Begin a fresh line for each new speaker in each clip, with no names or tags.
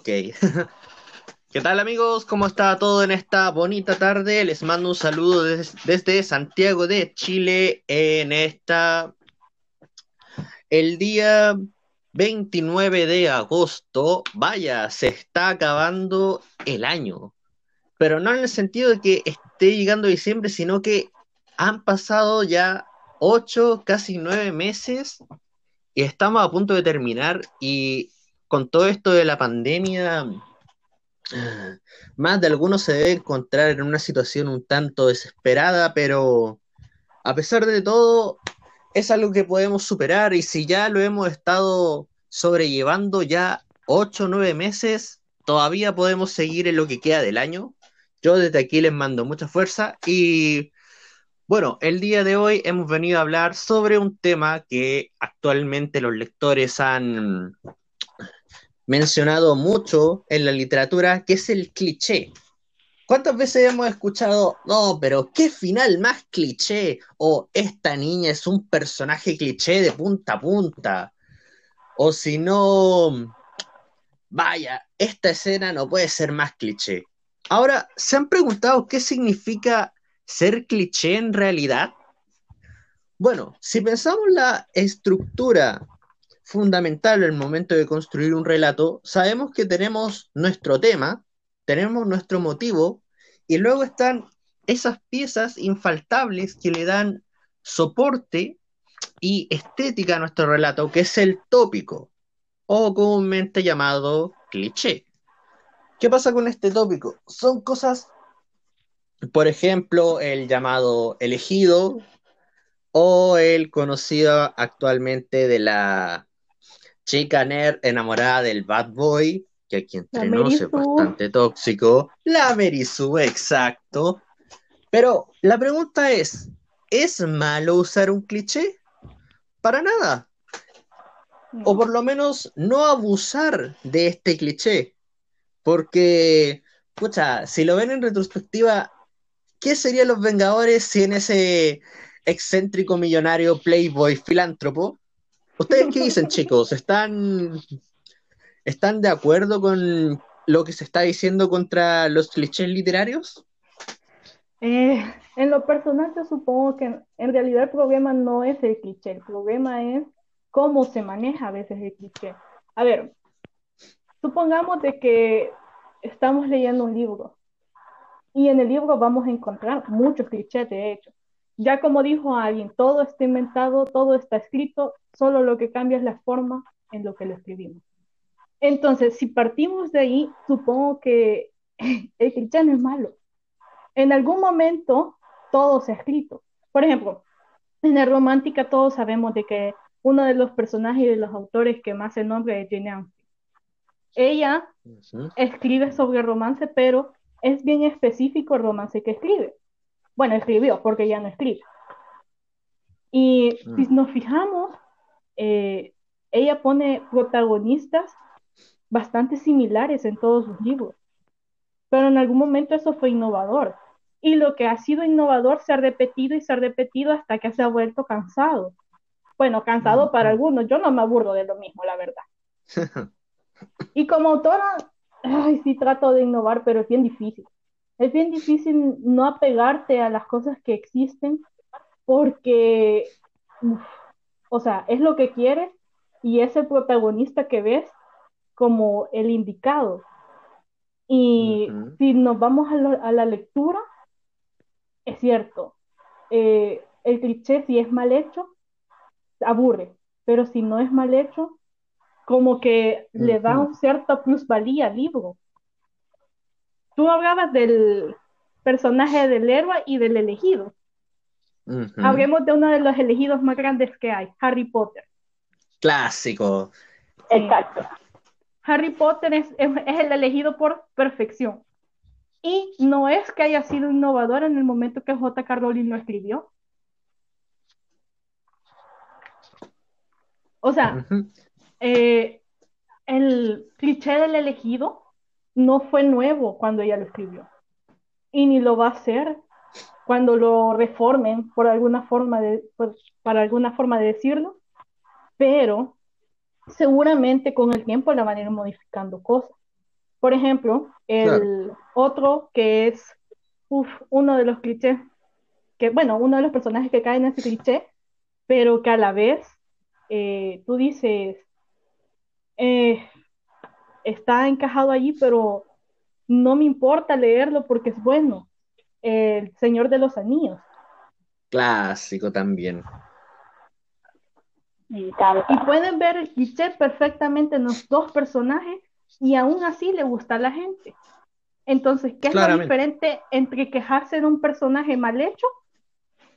Ok. ¿Qué tal amigos? ¿Cómo está todo en esta bonita tarde? Les mando un saludo desde Santiago de Chile en esta... El día 29 de agosto, vaya, se está acabando el año. Pero no en el sentido de que esté llegando diciembre, sino que han pasado ya ocho, casi nueve meses y estamos a punto de terminar y con todo esto de la pandemia, más de algunos se debe encontrar en una situación un tanto desesperada, pero a pesar de todo, es algo que podemos superar y si ya lo hemos estado sobrellevando ya ocho o nueve meses, todavía podemos seguir en lo que queda del año. Yo desde aquí les mando mucha fuerza y bueno, el día de hoy hemos venido a hablar sobre un tema que actualmente los lectores han mencionado mucho en la literatura, que es el cliché. ¿Cuántas veces hemos escuchado, no, pero qué final más cliché? O esta niña es un personaje cliché de punta a punta. O si no, vaya, esta escena no puede ser más cliché. Ahora, ¿se han preguntado qué significa ser cliché en realidad? Bueno, si pensamos la estructura fundamental el momento de construir un relato, sabemos que tenemos nuestro tema, tenemos nuestro motivo, y luego están esas piezas infaltables que le dan soporte y estética a nuestro relato, que es el tópico, o comúnmente llamado cliché. ¿Qué pasa con este tópico? Son cosas, por ejemplo, el llamado elegido o el conocido actualmente de la chica nerd enamorada del bad boy, que aquí entrenó es bastante tóxico. La Merisu, exacto. Pero la pregunta es, ¿es malo usar un cliché? Para nada. O por lo menos no abusar de este cliché. Porque, pucha, si lo ven en retrospectiva, ¿qué serían los Vengadores si en ese excéntrico millonario playboy filántropo ¿Ustedes qué dicen, chicos? ¿Están, ¿Están de acuerdo con lo que se está diciendo contra los clichés literarios?
Eh, en lo personal, yo supongo que en realidad el problema no es el cliché, el problema es cómo se maneja a veces el cliché. A ver, supongamos de que estamos leyendo un libro y en el libro vamos a encontrar muchos clichés, de hecho. Ya como dijo alguien, todo está inventado, todo está escrito, solo lo que cambia es la forma en lo que lo escribimos. Entonces, si partimos de ahí, supongo que el cristiano es malo. En algún momento todo se ha escrito. Por ejemplo, en la romántica todos sabemos de que uno de los personajes y de los autores que más se nombra es Jane Austen. Ella escribe sobre romance, pero es bien específico el romance que escribe. Bueno, escribió, porque ya no escribe. Y si nos fijamos, eh, ella pone protagonistas bastante similares en todos sus libros. Pero en algún momento eso fue innovador. Y lo que ha sido innovador se ha repetido y se ha repetido hasta que se ha vuelto cansado. Bueno, cansado para algunos. Yo no me aburro de lo mismo, la verdad. y como autora, ay, sí trato de innovar, pero es bien difícil es bien difícil no apegarte a las cosas que existen porque, o sea, es lo que quieres y es el protagonista que ves como el indicado. Y si nos vamos a, la lectura, es cierto, eh, el cliché si es mal hecho, aburre, pero si no es mal hecho, como que le da un cierta plusvalía al libro tú hablabas del personaje del héroe y del elegido. Hablemos de uno de los elegidos más grandes que hay, Harry Potter.
Clásico.
Exacto. Harry Potter es, el elegido por perfección. Y no es que haya sido innovador en el momento que J.K. Rowling lo escribió. O sea, eh, el cliché del elegido no fue nuevo cuando ella lo escribió. Y ni lo va a ser cuando lo reformen por alguna forma de, para alguna forma de decirlo, pero seguramente con el tiempo la van a ir modificando cosas. Por ejemplo, el otro que es uno de los clichés, que bueno, uno de los personajes que cae en ese cliché, pero que a la vez eh, tú dices, eh, está encajado allí, pero no me importa leerlo porque es bueno. El Señor de los Anillos.
Clásico también.
Y pueden ver el cliché perfectamente en los dos personajes y aún así le gusta a la gente. Entonces, ¿qué es lo diferente entre quejarse de un personaje mal hecho,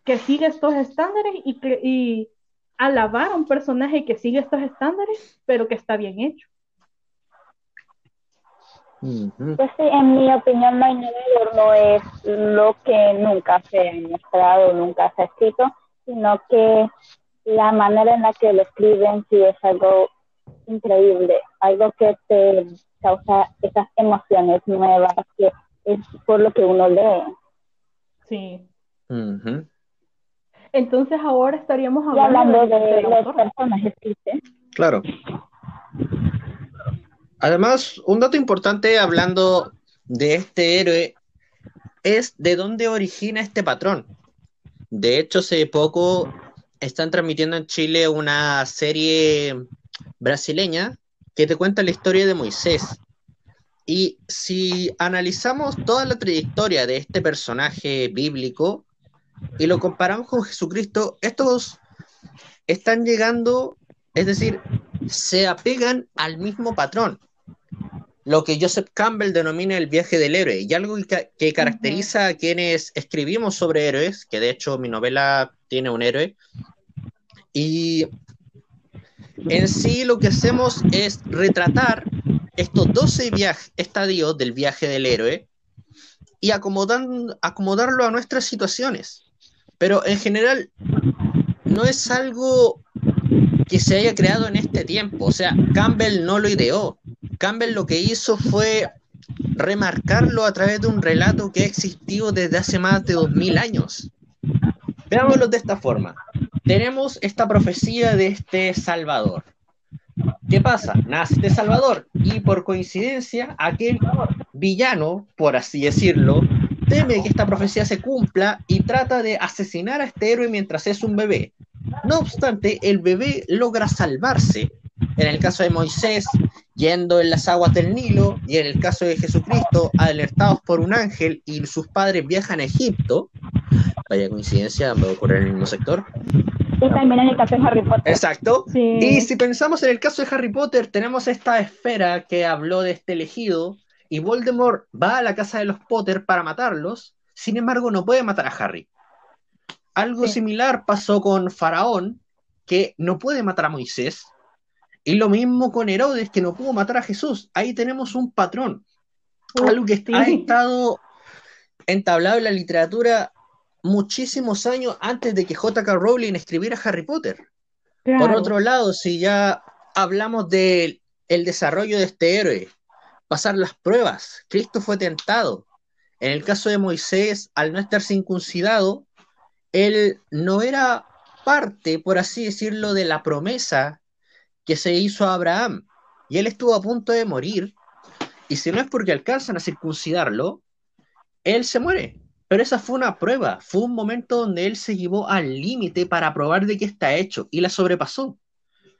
que sigue estos estándares, y, y alabar a un personaje que sigue estos estándares, pero que está bien hecho?
Pues sí, en mi opinión, no innovador no es lo que nunca se ha mostrado, nunca se ha escrito, sino que la manera en la que lo escriben sí es algo increíble, algo que te causa esas emociones nuevas, que es por lo que uno lee.
Sí. Entonces ahora estaríamos hablando, de, los personajes
Claro. Además, un dato importante hablando de este héroe es de dónde origina este patrón. De hecho, hace poco están transmitiendo en Chile una serie brasileña que te cuenta la historia de Moisés. Y si analizamos toda la trayectoria de este personaje bíblico y lo comparamos con Jesucristo, estos están llegando, es decir, se apegan al mismo patrón, lo que Joseph Campbell denomina el viaje del héroe, y algo que, caracteriza a quienes escribimos sobre héroes, que de hecho mi novela tiene un héroe, y en sí lo que hacemos es retratar estos 12 estadios del viaje del héroe y acomodarlo a nuestras situaciones. Pero en general no es algo que se haya creado en este tiempo. O sea, Campbell no lo ideó. Campbell lo que hizo fue remarcarlo a través de un relato que ha existido desde hace más de 2000 años. Veámoslo de esta forma tenemos esta profecía de este Salvador. ¿Qué pasa? Nace este Salvador y por coincidencia aquel villano, por así decirlo, teme que esta profecía se cumpla y trata de asesinar a este héroe mientras es un bebé. No obstante, el bebé logra salvarse. En el caso de Moisés, yendo en las aguas del Nilo, y en el caso de Jesucristo, alertados por un ángel y sus padres viajan a Egipto. Vaya coincidencia, va a ocurrir en el mismo sector.
También en el caso de Harry Potter.
Exacto. Y si pensamos en el caso de Harry Potter, tenemos esta esfera que habló de este elegido, y Voldemort va a la casa de los Potter para matarlos, sin embargo no puede matar a Harry. Algo similar pasó con Faraón, que no puede matar a Moisés, y lo mismo con Herodes, que no pudo matar a Jesús. Ahí tenemos un patrón. algo que ha estado entablado en la literatura muchísimos años antes de que J.K. Rowling escribiera Harry Potter. Por otro lado, si ya hablamos del el desarrollo de este héroe, pasar las pruebas, Cristo fue tentado. En el caso de Moisés, al no estar circuncidado, él no era parte, por así decirlo, de la promesa que se hizo a Abraham. Y él estuvo a punto de morir. Y si no es porque alcanzan a circuncidarlo, él se muere. Pero esa fue una prueba, fue un momento donde él se llevó al límite para probar de qué está hecho y la sobrepasó.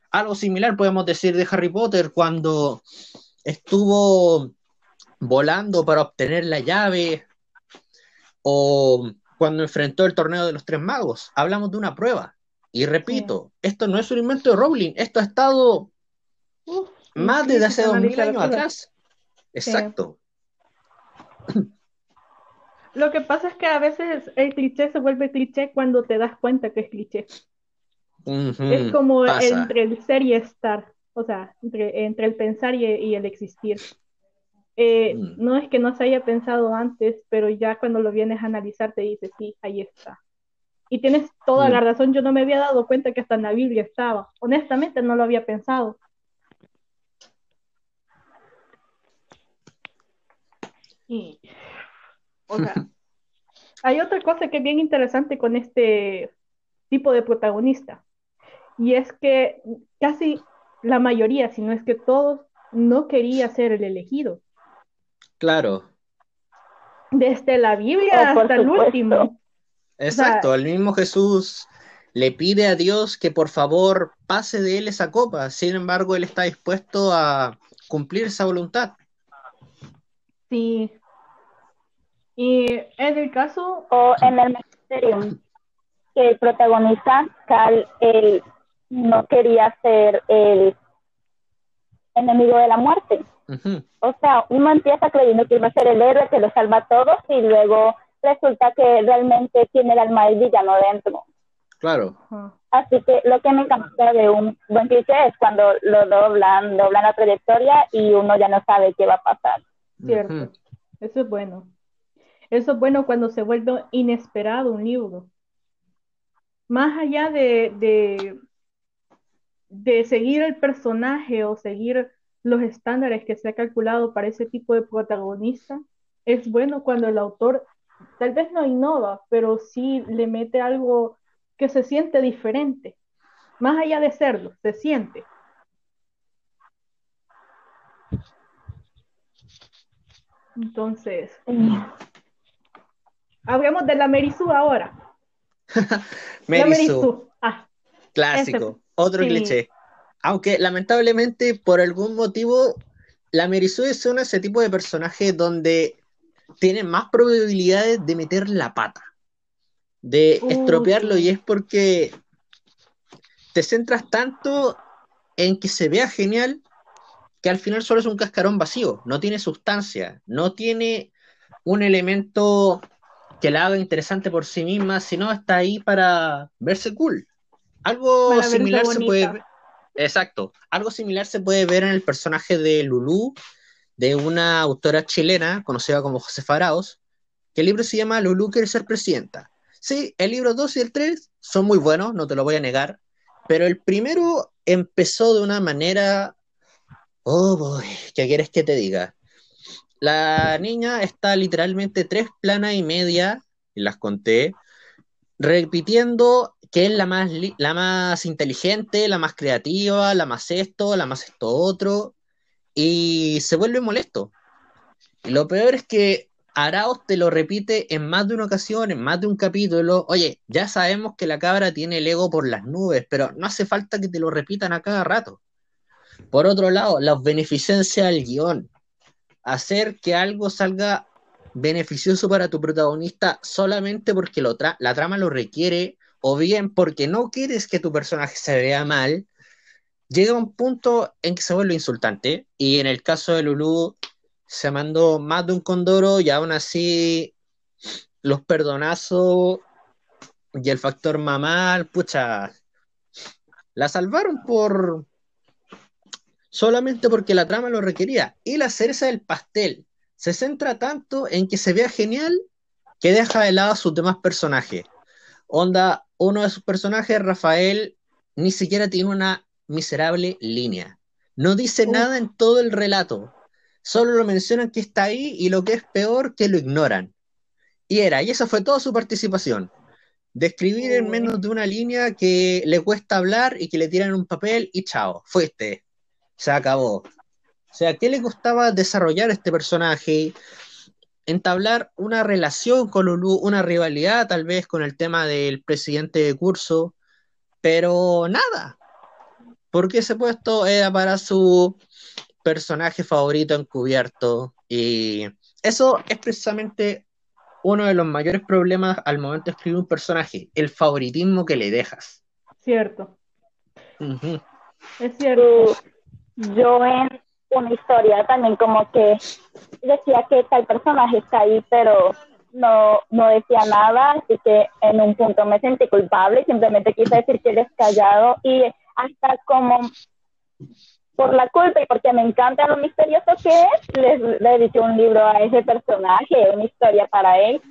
Algo similar podemos decir de Harry Potter cuando estuvo volando para obtener la llave o cuando enfrentó el torneo de los tres magos. Hablamos de una prueba. Y repito, esto no es un invento de Rowling, esto ha estado más desde hace dos mil años atrás. Exacto.
Lo que pasa es que a veces el cliché se vuelve cliché cuando te das cuenta que es cliché. es como entre el ser y estar, o sea, entre, el pensar y, el existir. Eh, mm. No es que no se haya pensado antes, pero ya cuando lo vienes a analizar te dices, sí, ahí está. Y tienes toda la mm. razón, yo no me había dado cuenta que hasta en la Biblia estaba. Honestamente no lo había pensado. Y o sea, hay otra cosa que es bien interesante con este tipo de protagonista. Y es que casi la mayoría, si no es que todos, no quería ser el elegido.
Claro.
Desde la Biblia
Oh,
hasta el último.
Exacto, el mismo Jesús le pide a Dios que por favor pase de él esa copa. Sin embargo, él está dispuesto a cumplir esa voluntad.
Sí. Y en el caso,
O en el Magisterium, que el protagonista, Cal, él no quería ser el enemigo de la muerte. O sea, uno empieza creyendo que iba a ser el héroe que lo salva a todos y luego resulta que realmente tiene el alma del villano dentro.
Claro.
Así que lo que me encanta de un buen cliché es cuando lo doblan, doblan la trayectoria y uno ya no sabe qué va a pasar.
cierto. Eso es bueno. Eso es bueno cuando se vuelve inesperado un libro. Más allá de, de, de seguir el personaje o seguir los estándares que se ha calculado para ese tipo de protagonista, es bueno cuando el autor tal vez no innova, pero sí le mete algo que se siente diferente. Más allá de serlo, se siente. Entonces, hablemos de la Merisú ahora. Merisú. Ah,
clásico, otro
sí.
cliché. Aunque lamentablemente por algún motivo la Mary Sue es uno de ese tipo de personajes donde tiene más probabilidades de meter la pata, de
Uh,
estropearlo y es porque te centras tanto en que se vea genial que al final solo es un cascarón vacío, no tiene sustancia, no tiene un elemento que la haga interesante por sí misma, sino está ahí para verse cool. Algo
Para
similar se puede exacto, algo similar se puede ver en el personaje de Lulú, de una autora chilena conocida como Josefa Arauz, que el libro se llama Lulú quiere ser presidenta. Sí, el libro 2 y el 3 son muy buenos, no te lo voy a negar, pero el primero empezó de una manera... Oh, boy, ¿qué quieres que te diga? La niña está literalmente tres planas y media, y las conté, repitiendo que es la más, la más inteligente, la más creativa, la más esto, la más esto otro, y se vuelve molesto. Y lo peor es que Arauz te lo repite en más de una ocasión, en más de un capítulo. Oye, ya sabemos que la cabra tiene el ego por las nubes, pero no hace falta que te lo repitan a cada rato. Por otro lado, la beneficencia del guion. Hacer que algo salga beneficioso para tu protagonista solamente porque lo tra- la trama lo requiere, o bien porque no quieres que tu personaje se vea mal, llega un punto en que se vuelve insultante. Y en el caso de Lulu, se mandó más de un condoro y aún así los perdonazos y el factor mamá, pucha, la salvaron por solamente porque la trama lo requería. Y la cereza del pastel se centra tanto en que se vea genial que deja de lado a sus demás personajes. Onda, uno de sus personajes, Rafael, ni siquiera tiene una miserable línea. No dice nada en todo el relato. Solo lo mencionan que está ahí y lo que es peor, que lo ignoran. Y era, y esa fue toda su participación. Describir en menos de una línea que le cuesta hablar y que le tiran un papel y chao, fuiste. Se acabó. O sea, ¿qué le costaba desarrollar este personaje? Entablar una relación con Lulu, una rivalidad tal vez con el tema del presidente de curso, pero nada. Porque ese puesto era para su personaje favorito encubierto. Y eso es precisamente uno de los mayores problemas al momento de escribir un personaje, el favoritismo que le dejas.
Cierto, es cierto.
Yo en una historia también como que decía que tal personaje está ahí, pero no, no decía nada, así que en un punto me sentí culpable, simplemente quise decir que él es callado y hasta como por la culpa y porque me encanta lo misterioso que es, les, le dediqué un libro a ese personaje, una historia para él.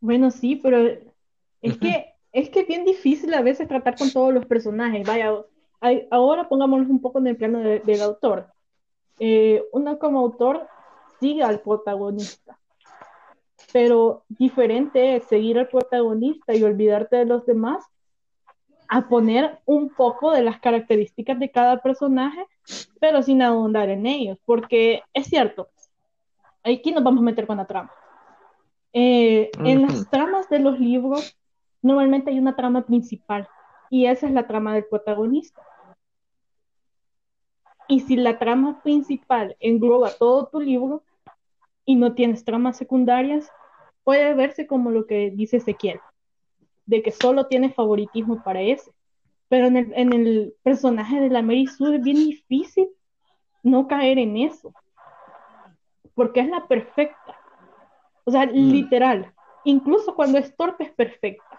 Bueno, sí, pero es que es que es bien difícil a veces tratar con todos los personajes. Vaya, hay- ahora pongámonos un poco en el plano de- del autor. Eh, uno como autor sigue al protagonista, pero diferente es seguir al protagonista y olvidarte de los demás a poner un poco de las características de cada personaje pero sin ahondar en ellos, porque es cierto, aquí nos vamos a meter con la trama. Eh, en las tramas de los libros, normalmente hay una trama principal, y esa es la trama del protagonista. Y si la trama principal engloba todo tu libro y no tienes tramas secundarias, puede verse como lo que dice Ezequiel, de que solo tiene favoritismo para ese. Pero en el, en el personaje de la Mary Sue es bien difícil no caer en eso, porque es la perfecta. O sea, mm. literal, incluso cuando es torpe es perfecta.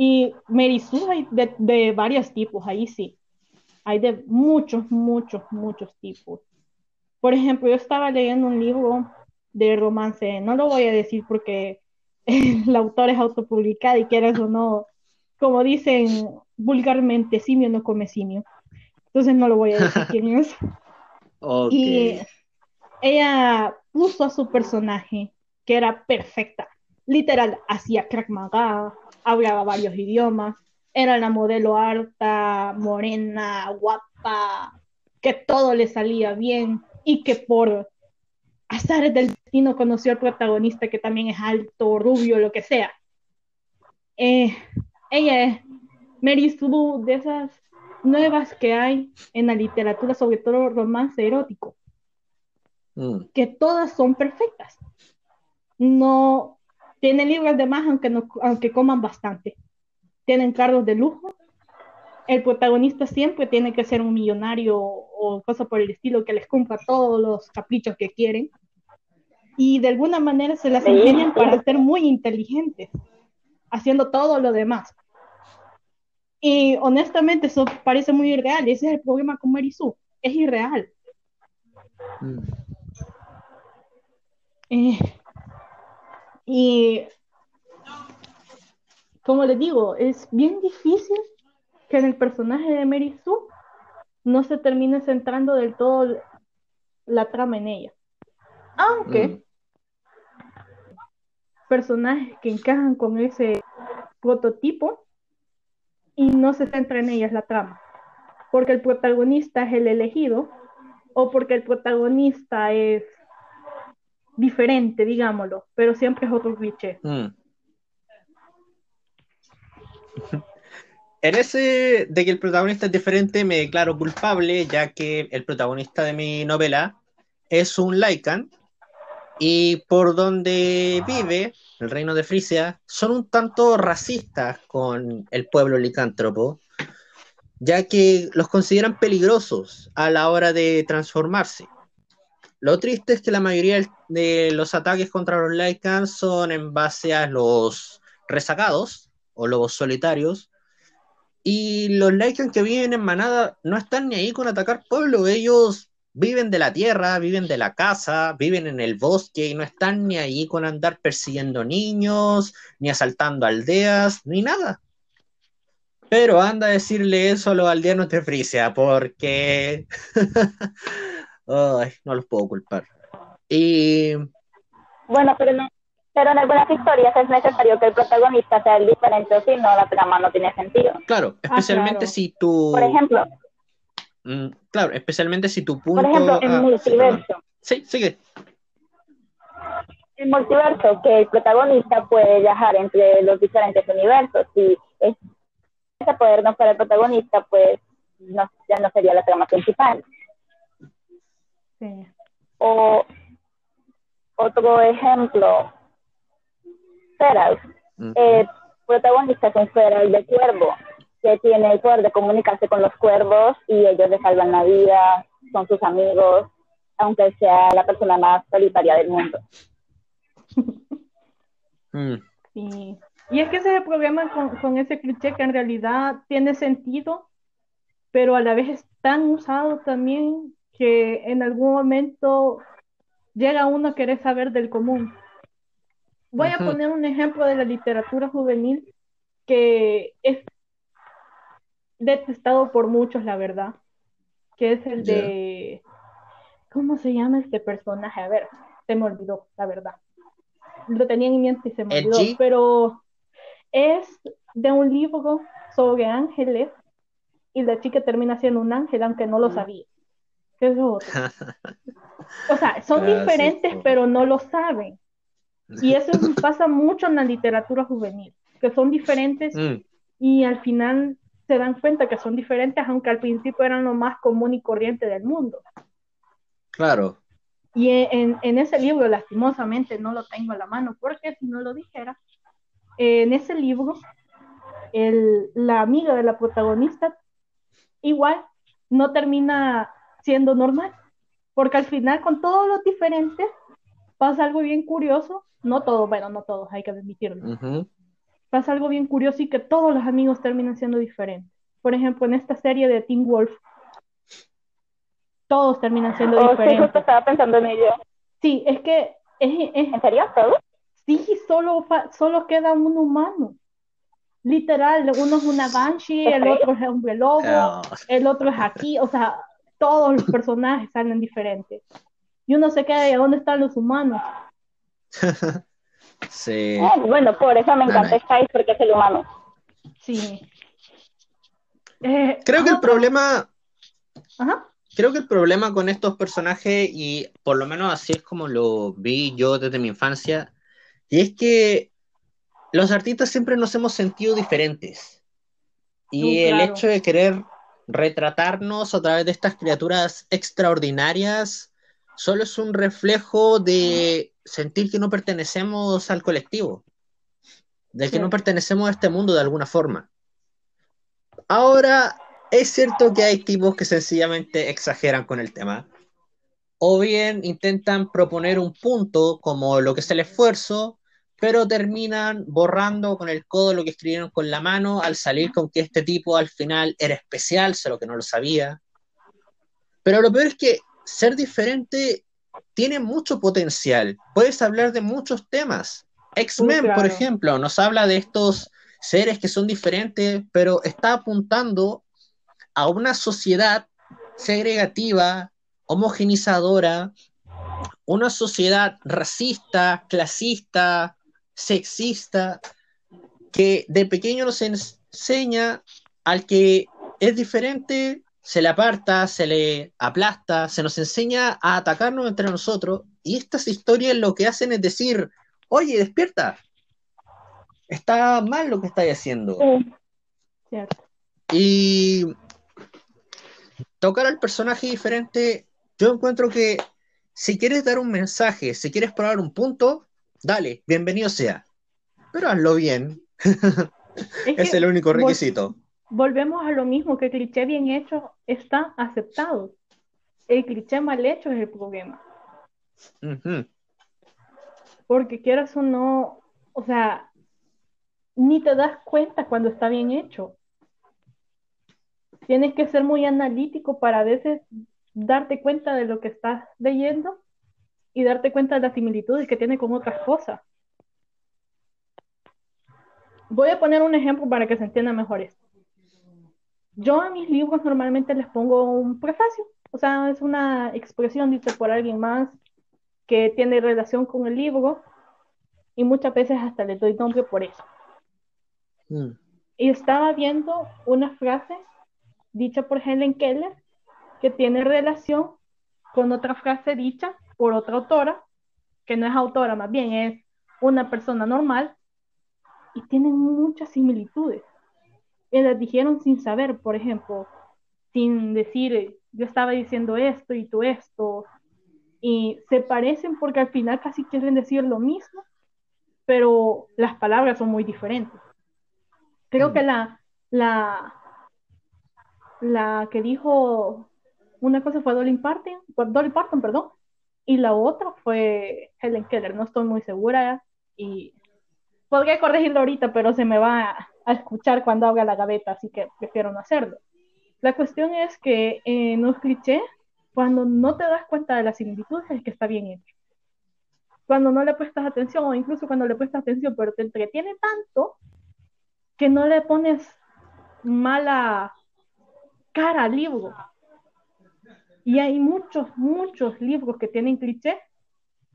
Y Sue hay de, de varios tipos, ahí sí. Hay de muchos, muchos, muchos tipos. Por ejemplo, yo estaba leyendo un libro de romance, no lo voy a decir porque el autor es autopublicado y quieras o no, como dicen vulgarmente, simio no come simio. Entonces no lo voy a decir quién es. Y ella puso a su personaje, que era perfecta. Literal, hacía crack maga, hablaba varios idiomas, era la modelo alta, morena, guapa, que todo le salía bien y que por azar del destino conoció al protagonista que también es alto, rubio, lo que sea. Eh, ella es Mary Sue, de esas nuevas que hay en la literatura, sobre todo romance erótico, mm. que todas son perfectas. No tienen libros de más, aunque, no, aunque coman bastante. Tienen cargos de lujo. El protagonista siempre tiene que ser un millonario o cosa por el estilo que les cumpla todos los caprichos que quieren. Y de alguna manera se las enseñan para ser muy inteligentes, haciendo todo lo demás. Y honestamente eso parece muy irreal. Ese es el problema con Marisú. Es irreal. Mm. Eh, y como les digo, es bien difícil que en el personaje de Mary no se termine centrando del todo la trama en ella. Aunque mm. personajes que encajan con ese prototipo y no se centra en ellas la trama. Porque el protagonista es el elegido o porque el protagonista es diferente, digámoslo, pero siempre es otro cliché. Mm.
En ese de que el protagonista es diferente, me declaro culpable, ya que el protagonista de mi novela es un Lycan y por donde vive, el reino de Frisia, son un tanto racistas con el pueblo licántropo, ya que los consideran peligrosos a la hora de transformarse. Lo triste es que la mayoría de los ataques contra los Lycans son en base a los resacados o lobos solitarios, y los Lycans que viven en manada no están ni ahí con atacar pueblo, ellos viven de la tierra, viven de la casa, viven en el bosque y no están ni ahí con andar persiguiendo niños, ni asaltando aldeas, ni nada. Pero anda a decirle eso a los aldeanos de Frisia, porque no los puedo culpar. Y
bueno, pero no, pero en algunas historias es necesario que el protagonista sea el diferente, si no la trama no tiene sentido.
Claro, ah, especialmente si tú.
Por ejemplo,
Mm, claro, especialmente si tu punto...
Por ejemplo, en multiverso.
Sí, sigue.
El multiverso, que el protagonista puede viajar entre los diferentes universos. Si ese poder no fuera el protagonista, pues no, ya no sería la trama principal. Sí. O otro ejemplo, Feral. El protagonista es un Feral de cuervo que tiene el poder de comunicarse con los cuervos y ellos le salvan la vida, son sus amigos, aunque sea la persona más solitaria del mundo.
Mm. Sí. Y es que ese es el problema con, con, ese cliché que en realidad tiene sentido, pero a la vez es tan usado también que en algún momento llega uno a querer saber del común. Voy a poner un ejemplo de la literatura juvenil que es detestado por muchos, la verdad, que es el de... ¿Cómo se llama este personaje? A ver, se me olvidó, la verdad. Lo tenía en mente y se me olvidó, pero es de un libro sobre ángeles y la chica termina siendo un ángel aunque no lo sabía. ¿Qué es otro? O sea, son diferentes pero no lo saben. Y eso pasa mucho en la literatura juvenil, que son diferentes mm. y al final se dan cuenta que son diferentes, aunque al principio eran lo más común y corriente del mundo.
Claro.
Y en, en ese libro, lastimosamente, no lo tengo a la mano, porque si no lo dijera, en ese libro, el, la amiga de la protagonista igual no termina siendo normal, porque al final con todos los diferentes pasa algo bien curioso, no todos, bueno, no todos, hay que admitirlo. Pasa algo bien curioso y que todos los amigos terminan siendo diferentes. Por ejemplo, en esta serie de Teen Wolf, todos terminan siendo oh, diferentes.
Sí, estaba pensando en ello.
Sí, es que... Es,
¿En serio? ¿Todos?
Sí, solo, solo queda un humano. Literal, uno es una Banshee, el otro es un lobo, oh. el otro es aquí, o sea, todos los personajes salen diferentes. Y uno se queda, ¿y dónde están los humanos?
sí.
Eh, bueno, por eso me encanta Skype, porque es el humano.
Sí.
Eh, Creo que el problema... Ajá creo que el problema con estos personajes, y por lo menos así es como lo vi yo desde mi infancia, y es que los artistas siempre nos hemos sentido diferentes. Y el hecho de querer retratarnos a través de estas criaturas extraordinarias solo es un reflejo de sentir que no pertenecemos al colectivo, de que no pertenecemos a este mundo de alguna forma. Ahora, es cierto que hay tipos que sencillamente exageran con el tema, o bien intentan proponer un punto como lo que es el esfuerzo, pero terminan borrando con el codo lo que escribieron con la mano al salir con que este tipo al final era especial, solo que no lo sabía. Pero lo peor es que ser diferente tiene mucho potencial. Puedes hablar de muchos temas. X-Men, por ejemplo, nos habla de estos seres que son diferentes, pero está apuntando a una sociedad segregativa, homogenizadora, una sociedad racista, clasista, sexista, que de pequeño nos enseña al que es diferente, se le aparta, se le aplasta, se nos enseña a atacarnos entre nosotros, y estas historias lo que hacen es decir, oye, despierta, está mal lo que estáis haciendo. Y tocar al personaje diferente, yo encuentro que si quieres dar un mensaje, si quieres probar un punto, dale, bienvenido sea. Pero hazlo bien. Es, el único requisito.
volvemos a lo mismo, que el cliché bien hecho está aceptado. El cliché mal hecho es el problema. Porque quieras o no, o sea, ni te das cuenta cuando está bien hecho tienes que ser muy analítico para a veces darte cuenta de lo que estás leyendo y darte cuenta de las similitudes que tiene con otras cosas. Voy a poner un ejemplo para que se entienda mejor esto. Yo a mis libros normalmente les pongo un prefacio, o sea, es una expresión dicha por alguien más que tiene relación con el libro y muchas veces hasta le doy nombre por eso. Mm. Y estaba viendo una frase dicha por Helen Keller, que tiene relación con otra frase dicha por otra autora, que no es autora, más bien es una persona normal, y tienen muchas similitudes. Y las dijeron sin saber, por ejemplo, sin decir, yo estaba diciendo esto y tú esto, y se parecen porque al final casi quieren decir lo mismo, pero las palabras son muy diferentes. Creo mm. que la, la, la que dijo una cosa fue Dolly Parton, Dolly Parton, perdón, y la otra fue Helen Keller, no estoy muy segura y podría corregirlo ahorita, pero se me va a, escuchar cuando haga la gaveta, así que prefiero no hacerlo. La cuestión es que en un cliché, cuando no te das cuenta de las similitudes, es que está bien hecho. Cuando no le prestas atención, o incluso cuando le prestas atención, pero te entretiene tanto que no le pones mala cara libro. Y hay muchos, muchos libros que tienen clichés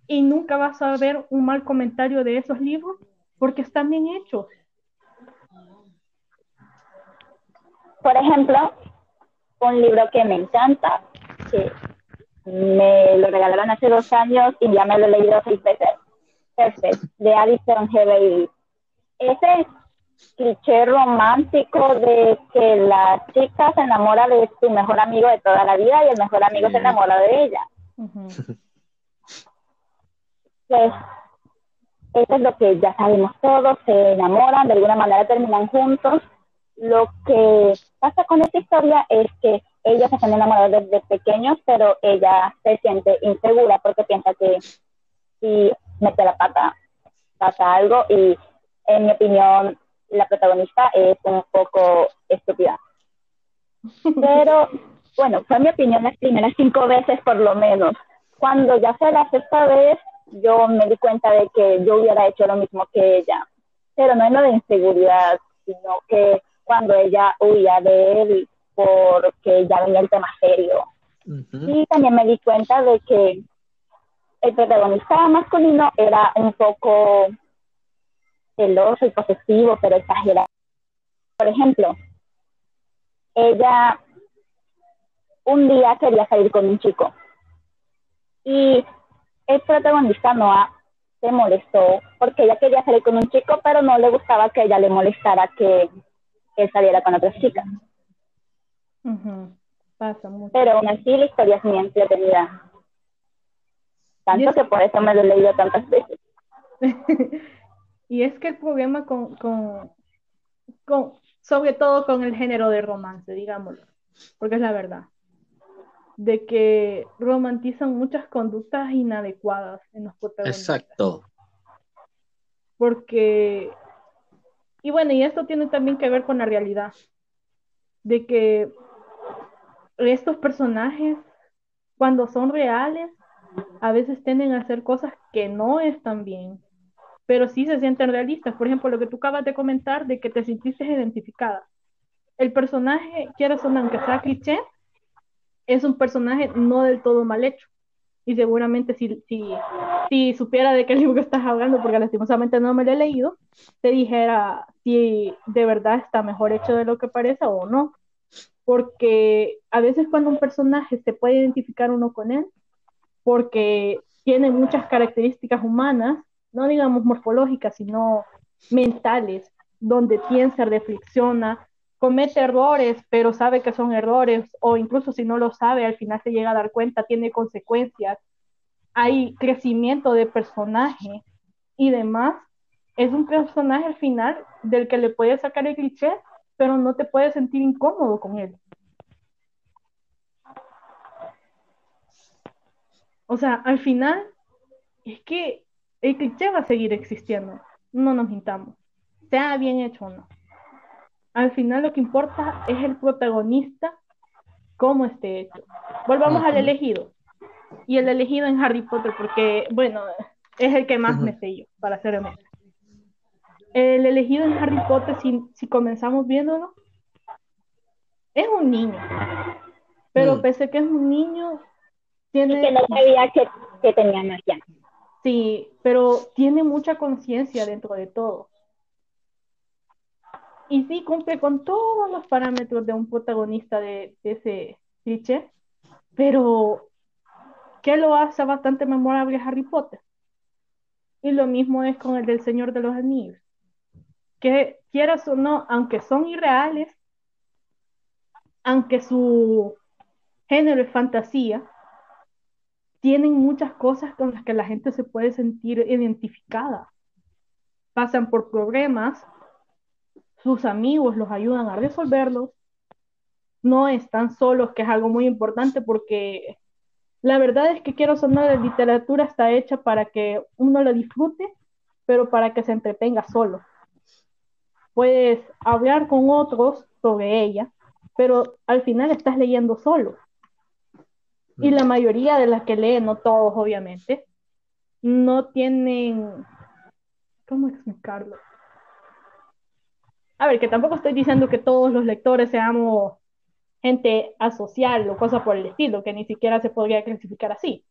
y nunca vas a ver un mal comentario de esos libros porque están bien hechos.
Por ejemplo, un libro que me encanta, que me lo regalaron hace dos años y ya me lo he leído seis veces. Perfect, de Alison G. Ese cliché romántico de que la chica se enamora de su mejor amigo de toda la vida y el mejor amigo se enamora de ella. Pues eso es lo que ya sabemos todos, se enamoran, de alguna manera terminan juntos. Lo que pasa con esta historia es que ellos se han enamorado desde pequeños, pero ella se siente insegura porque piensa que si mete la pata pasa algo y en mi opinión la protagonista es un poco estúpida. Pero bueno, fue mi opinión las primeras cinco veces por lo menos. Cuando ya fue la sexta vez, yo me di cuenta de que yo hubiera hecho lo mismo que ella. Pero no en lo de inseguridad, sino que cuando ella huía de él porque ya venía el tema serio. Y también me di cuenta de que el protagonista masculino era un poco celoso y posesivo, pero exagerado. Por ejemplo, ella un día quería salir con un chico y el protagonista Noah se molestó porque ella quería salir con un chico, pero no le gustaba que ella le molestara que él saliera con otra chica.
Pasa mucho.
Pero aún así la historia es muy entretenida. Tanto que por eso me lo he leído tantas veces.
y es que el problema con, con, con, sobre todo con el género de romance, digámoslo, porque es la verdad, de que romantizan muchas conductas inadecuadas en los protagonistas.
Exacto.
Porque, y bueno, y esto tiene también que ver con la realidad, de que estos personajes, cuando son reales, a veces tienden a hacer cosas que no están bien, pero sí se sienten realistas. Por ejemplo, lo que tú acabas de comentar de que te sentiste identificada. El personaje, quieras o no, aunque sea cliché, es un personaje no del todo mal hecho. Y seguramente si, si, si supiera de qué libro estás hablando, porque lastimosamente no me lo he leído, te dijera si de verdad está mejor hecho de lo que parece o no porque a veces cuando un personaje se puede identificar uno con él, porque tiene muchas características humanas, no digamos morfológicas, sino mentales, donde piensa, reflexiona, comete errores, pero sabe que son errores, o incluso si no lo sabe, al final se llega a dar cuenta, tiene consecuencias, hay crecimiento de personaje y demás. Es un personaje al final del que le puede sacar el cliché pero no te puedes sentir incómodo con él. O sea, al final es que el cliché va a seguir existiendo, no nos mintamos, sea bien hecho o no. Al final lo que importa es el protagonista, cómo esté hecho. Volvamos al elegido. Y el elegido en Harry Potter, porque, bueno, es el que más me sé yo, para ser honesto el elegido en Harry Potter, si, comenzamos viéndolo, es un niño. Pero mm. pese a que es un niño, tiene...
que no sabía que, tenía magia.
Sí, pero tiene mucha conciencia dentro de todo. Y sí, cumple con todos los parámetros de un protagonista de, ese cliché, pero ¿qué lo hace bastante memorable Harry Potter? Y lo mismo es con el del Señor de los Anillos que quieras o no, aunque son irreales, aunque su género es fantasía, tienen muchas cosas con las que la gente se puede sentir identificada. Pasan por problemas, sus amigos los ayudan a resolverlos, no están solos, que es algo muy importante porque la verdad es que quiero sonar de literatura está hecha para que uno la disfrute, pero para que se entretenga solo puedes hablar con otros sobre ella, pero al final estás leyendo solo. Y la mayoría de las que leen, no todos obviamente, no tienen, ¿cómo explicarlo? A ver, que tampoco estoy diciendo que todos los lectores seamos gente asocial o cosas por el estilo, que ni siquiera se podría clasificar así.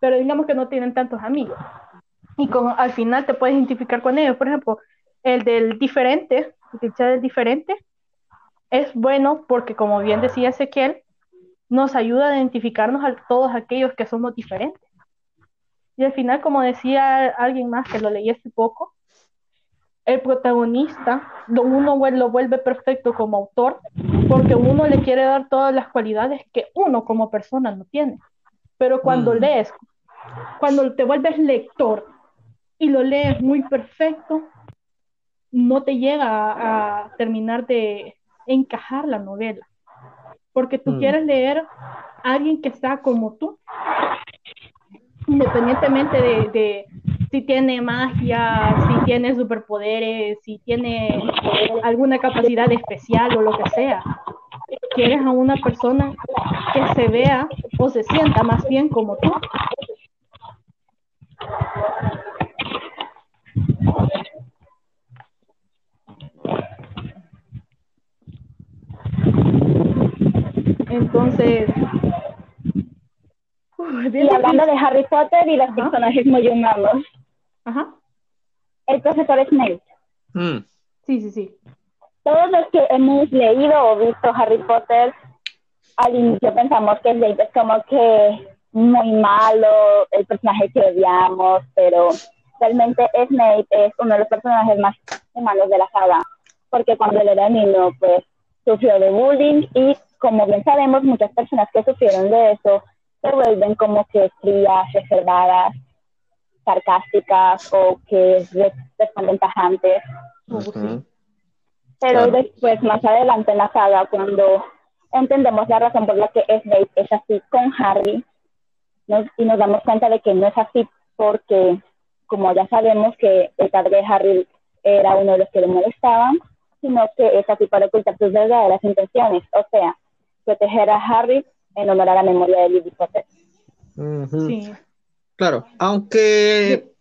Pero digamos que no tienen tantos amigos. Y con, al final te puedes identificar con ellos. Por ejemplo, el del diferente, el del diferente, es bueno porque, como bien decía Ezequiel, nos ayuda a identificarnos a todos aquellos que somos diferentes. Y al final, como decía alguien más que lo leí hace poco, el protagonista, uno lo vuelve perfecto como autor, porque uno le quiere dar todas las cualidades que uno como persona no tiene. Pero cuando mm. lees, cuando te vuelves lector y lo lees muy perfecto, no te llega a, terminar de encajar la novela. Porque tú mm. quieres leer a alguien que está como tú, independientemente de, si tiene magia, si tiene superpoderes, si tiene alguna capacidad especial o lo que sea. Quieres a una persona que se vea o se sienta más bien como tú. Entonces,
y hablando de Harry Potter y los personajes muy humanos. Ajá. El profesor Snape.
Mm. Sí, sí, sí.
Todos los que hemos leído o visto Harry Potter, al inicio pensamos que Snape es como que muy malo, el personaje que odiamos, pero realmente Snape es uno de los personajes más humanos de la saga, porque cuando él era niño, pues sufrió de bullying y como bien sabemos, muchas personas que sufrieron de eso se vuelven como que frías, reservadas, sarcásticas o que responden tajantes. Pero después, más adelante en la saga, cuando entendemos la razón por la que Snape es así con Harry, y nos damos cuenta de que no es así porque, como ya sabemos que el padre de Harry era uno de los que le molestaban, sino que es así para ocultar sus verdaderas intenciones, o sea, proteger a Harry en honor a la memoria de Lily Potter.
Sí. Claro, aunque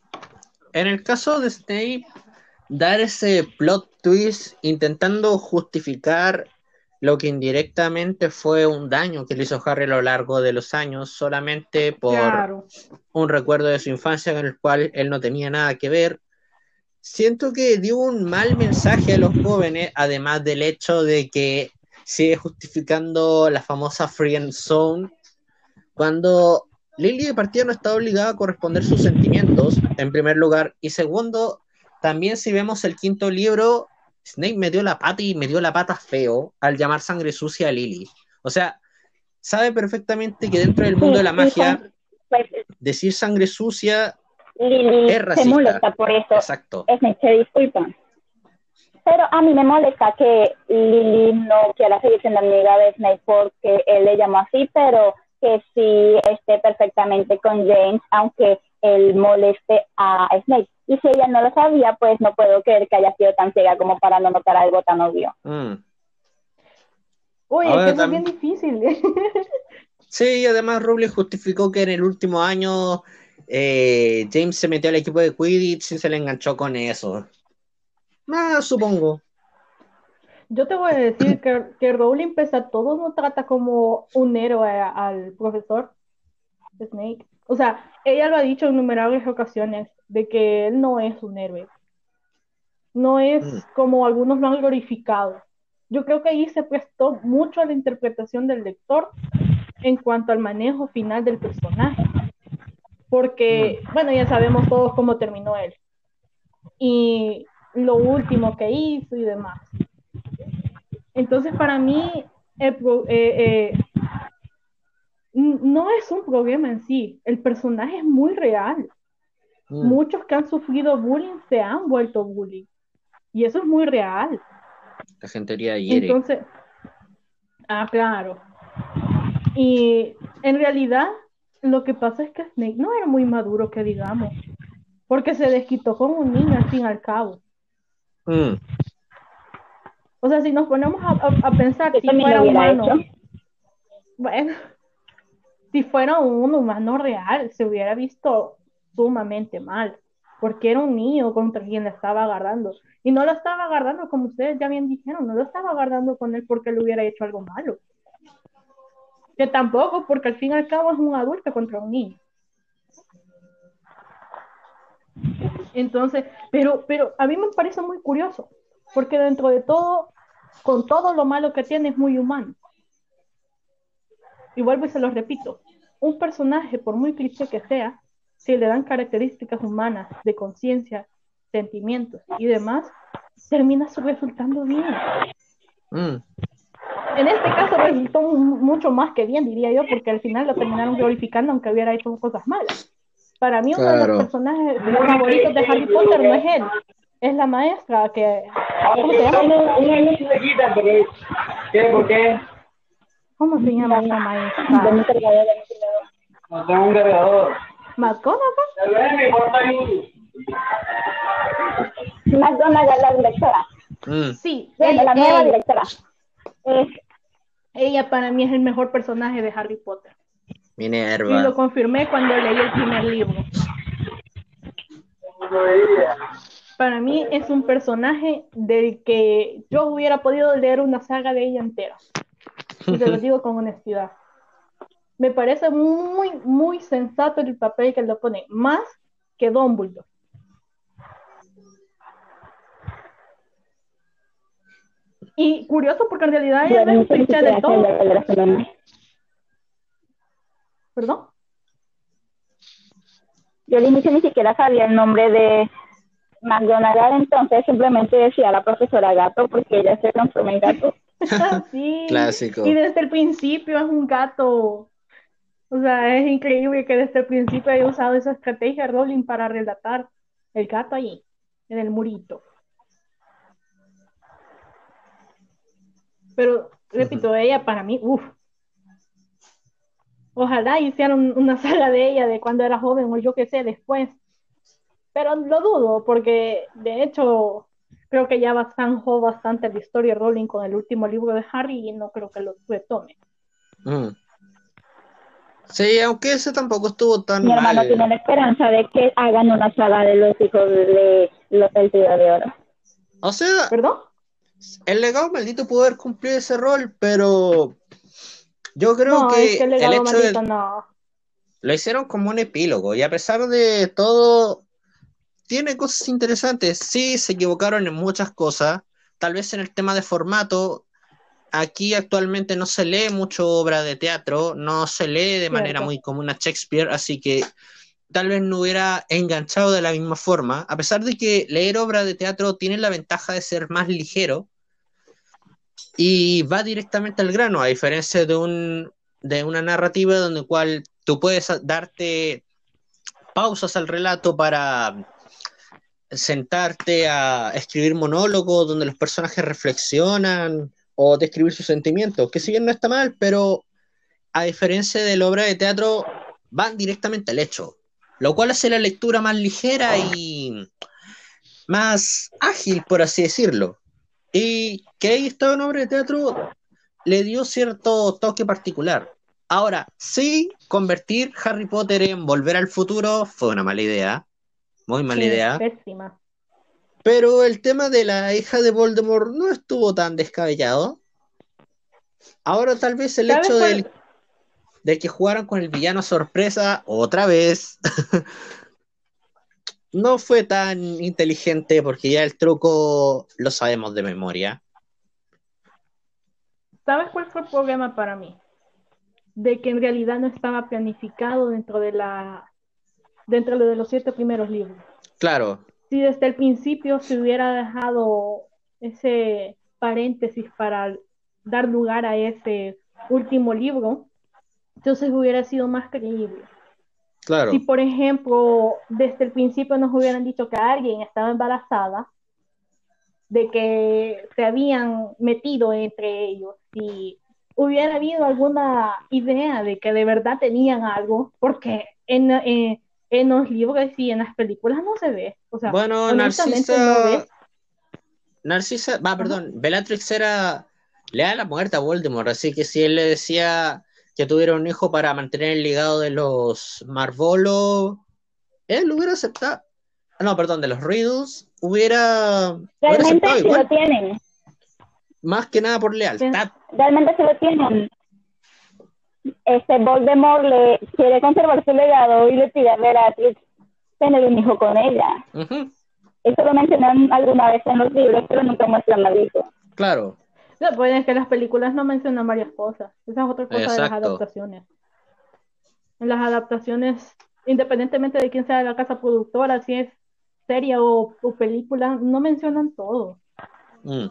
en el caso de Snape, dar ese plot twist intentando justificar lo que indirectamente fue un daño que le hizo Harry a lo largo de los años, solamente por un recuerdo de su infancia con el cual él no tenía nada que ver. Siento que dio un mal mensaje a los jóvenes, además del hecho de que sigue justificando la famosa Free Zone, cuando Lily de partida no está obligada a corresponder sus sentimientos, en primer lugar, y segundo, también si vemos el quinto libro, Snape me dio la pata y me dio la pata feo al llamar sangre sucia a Lily. O sea, sabe perfectamente que dentro del mundo de la magia, decir sangre sucia es racista.
Se molesta por eso.
Exacto.
Snape se disculpa. Pero a mí me molesta que Lily no quiera seguir siendo amiga de Snape porque él le llamó así, pero que sí esté perfectamente con James, aunque él moleste a Snape. Y si ella no lo sabía, pues no puedo creer que haya sido tan ciega como para no notar algo tan obvio. Mm.
Uy, es que es bien difícil.
sí, además Rowling justificó que en el último año eh, James se metió al equipo de Quidditch y se le enganchó con eso. Ah, supongo.
Yo te voy a decir que, que Rowling, pese a todo, no trata como un héroe al profesor Snake. O sea, ella lo ha dicho en numerables ocasiones, de que él no es un héroe. No es mm. como algunos lo han glorificado. Yo creo que ahí se prestó mucho a la interpretación del lector en cuanto al manejo final del personaje. Porque, mm. bueno, ya sabemos todos cómo terminó él. Y lo último que hizo y demás. Entonces, para mí, eh, eh, no es un problema en sí, el personaje es muy real. Mm. Muchos que han sufrido bullying se han vuelto bullying. Y eso es muy real.
La gente hiere.
Entonces, ah, claro. Y en realidad, lo que pasa es que Snake no era muy maduro, que digamos. Porque se desquitó con un niño al fin y al cabo. Mm. O sea, si nos ponemos a, pensar si fuera humano, bueno, si fuera un humano real, se hubiera visto sumamente mal, porque era un niño contra quien le estaba agarrando. Y no lo estaba agarrando, como ustedes ya bien dijeron, no lo estaba agarrando con él porque le hubiera hecho algo malo. Que tampoco, porque al fin y al cabo es un adulto contra un niño. Entonces, pero, pero a mí me parece muy curioso, porque dentro de todo, con todo lo malo que tiene, es muy humano. y vuelvo y se lo repito, un personaje, por muy cliché que sea, si le dan características humanas de conciencia, sentimientos y demás, termina resultando bien. Mm. En este caso resultó mucho más que bien, diría yo, porque al final lo terminaron glorificando aunque hubiera hecho cosas malas. Para mí uno de los personajes favoritos de Harry Potter no es él, es la maestra que... ¿Cómo se llama? ¿Por qué? ¿Cómo se llama esa maestra?
No tengo un cargador.
¿McGonagall?
McGonagall, la directora.
Mm. Sí,
ella, la nueva directora.
ella para mí es el mejor personaje de Harry Potter.
Minerva.
Y lo confirmé cuando leí el primer libro. Para mí es un personaje del que yo hubiera podido leer una saga de ella entera. Y te lo digo con honestidad. Me parece muy, muy sensato el papel que le pone, más que Dumbledore. Y curioso porque en realidad ella no es cliché de todo. ¿Perdón?
Yo al inicio ni siquiera sabía el nombre de McGonagall, entonces simplemente decía la profesora gato porque ella se transforma en gato.
sí.
Clásico.
Y desde el principio es un gato. O sea, es increíble que desde el principio haya usado esa estrategia Rowling para relatar el gato allí, en el murito. Pero, repito, ella para mí, uff. Ojalá hicieran una saga de ella de cuando era joven o yo qué sé, después. Pero lo dudo, porque de hecho creo que ya zanjó bastante la historia Rowling con el último libro de Harry y no creo que lo retome. Mm.
Sí, aunque ese tampoco estuvo tan
Mi hermano tiene la esperanza de que hagan una saga de los hijos de los del de Oro.
O sea,
¿perdón?
el legado maldito pudo haber cumplido ese rol, pero yo creo que,
el, hecho de...
lo hicieron como un epílogo y a pesar de todo tiene cosas interesantes. Sí, se equivocaron en muchas cosas. Tal vez en el tema de formato, aquí actualmente no se lee mucho obra de teatro, no se lee de manera muy común a Shakespeare, así que tal vez no hubiera enganchado de la misma forma, a pesar de que leer obra de teatro tiene la ventaja de ser más ligero y va directamente al grano, a diferencia de, un, de una narrativa donde cual tú puedes darte pausas al relato para sentarte a escribir monólogos donde los personajes reflexionan o describir sus sentimientos, que si bien no está mal, pero a diferencia de la obra de teatro, van directamente al hecho, lo cual hace la lectura más ligera y más ágil, por así decirlo. Y que ahí estaba en obra de teatro le dio cierto toque particular. Ahora, sí, convertir Harry Potter en Volver al Futuro fue una mala idea. Muy mala idea.
Pésima.
Pero el tema de la hija de Voldemort no estuvo tan descabellado. Ahora tal vez el hecho de que jugaran con el villano sorpresa otra vez no fue tan inteligente porque ya el truco lo sabemos de memoria.
¿Sabes cuál fue el problema para mí? De que en realidad no estaba planificado dentro de la dentro de los siete primeros libros.
Claro.
Si desde el principio se hubiera dejado ese paréntesis para dar lugar a ese último libro, entonces hubiera sido más creíble.
Claro.
Si, por ejemplo, desde el principio nos hubieran dicho que alguien estaba embarazada, de que se habían metido entre ellos, si hubiera habido alguna idea de que de verdad tenían algo, porque en, eh, en los libros y en las películas no se ve. O sea,
bueno, Narcisa. Narcisa, va, perdón, Bellatrix era le da la muerte a Voldemort, así que si él le decía que tuviera un hijo para mantener el legado de los Marvolo, él lo hubiera aceptado. No, perdón, de los Riddles, hubiera.
Realmente sí lo tienen.
Más que nada por lealtad.
Realmente se lo tienen este Voldemort le quiere conservar su legado y le pide a Bellatrix tener un hijo con ella. Eso lo mencionan alguna vez en los libros, pero nunca muestran al hijo.
Claro.
No, pues es que las películas no mencionan varias cosas. Esa es otra cosa de las adaptaciones. En las adaptaciones, independientemente de quién sea la casa productora, si es serie o, o película, no mencionan todo.
Mm,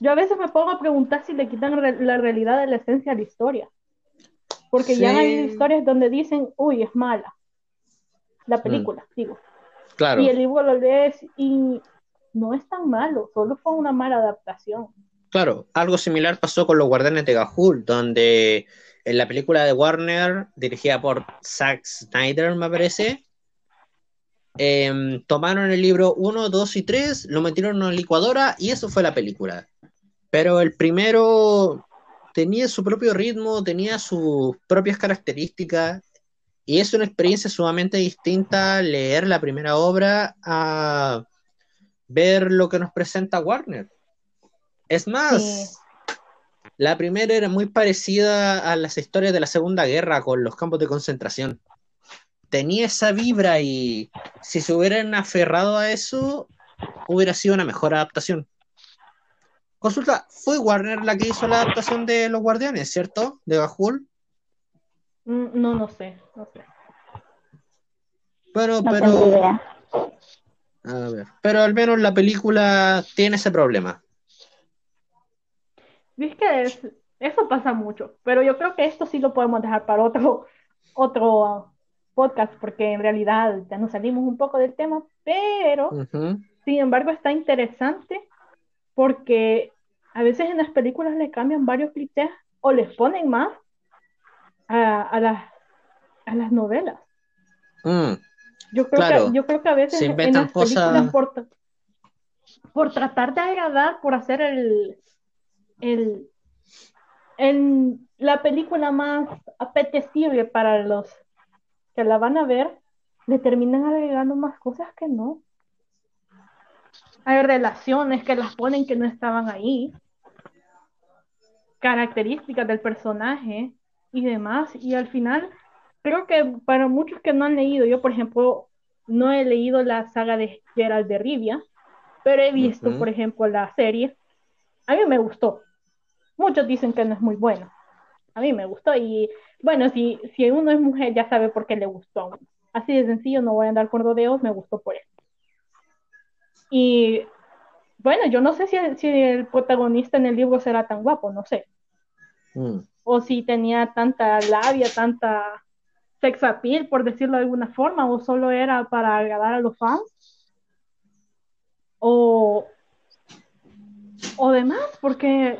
Yo a veces me pongo a preguntar si le quitan re- la realidad de la esencia a la historia. Porque ya hay historias donde dicen, uy, es mala. La película, digo.
claro.
Y el libro lo lees y no es tan malo, solo fue una mala adaptación.
Claro, algo similar pasó con los Guardianes de Gahul, donde en la película de Warner, dirigida por Zack Snyder, me parece, em, tomaron el libro 1, 2 y 3, lo metieron en una licuadora y eso fue la película. Pero el primero tenía su propio ritmo, tenía sus propias características y es una experiencia sumamente distinta leer la primera obra a ver lo que nos presenta Warner. Es más,
Sí.
la primera era muy parecida a las historias de la Segunda Guerra con los campos de concentración. Tenía esa vibra y si se hubieran aferrado a eso, hubiera sido una mejor adaptación. Consulta, fue Warner la que hizo la adaptación de Los Guardianes, ¿cierto? De Gahul.
Mm, No, no sé, no sé.
No
pero,
tengo idea.
A ver, pero al menos la película tiene ese problema.
Es que es- eso pasa mucho, pero yo creo que esto sí lo podemos dejar para otro, otro podcast, porque en realidad ya nos salimos un poco del tema, pero sin embargo está interesante porque a veces en las películas le cambian varios clichés o les ponen más a, a las, a las novelas.
Mm,
Yo creo
Claro,
que, yo creo que a veces
se
en las
cosas-
por, por tratar de agradar, por hacer el, el, el- la película más apetecible para los que la van a ver, le terminan agregando más cosas que no. Hay relaciones que las ponen que no estaban ahí, características del personaje y demás, y al final creo que para muchos que no han leído, yo por ejemplo no he leído la saga de Geralt de Rivia, pero he visto por ejemplo la serie, a mí me gustó. Muchos dicen que no es muy bueno. A mí me gustó y bueno, si, si uno es mujer ya sabe por qué le gustó a uno. Así de sencillo, no voy a andar con rodeos, me gustó por eso. Y bueno, yo no sé si el, si el protagonista en el libro será tan guapo, no sé.
mm.
O si tenía tanta labia, tanta sex appeal, por decirlo de alguna forma, o solo era para agradar a los fans. O, o demás, porque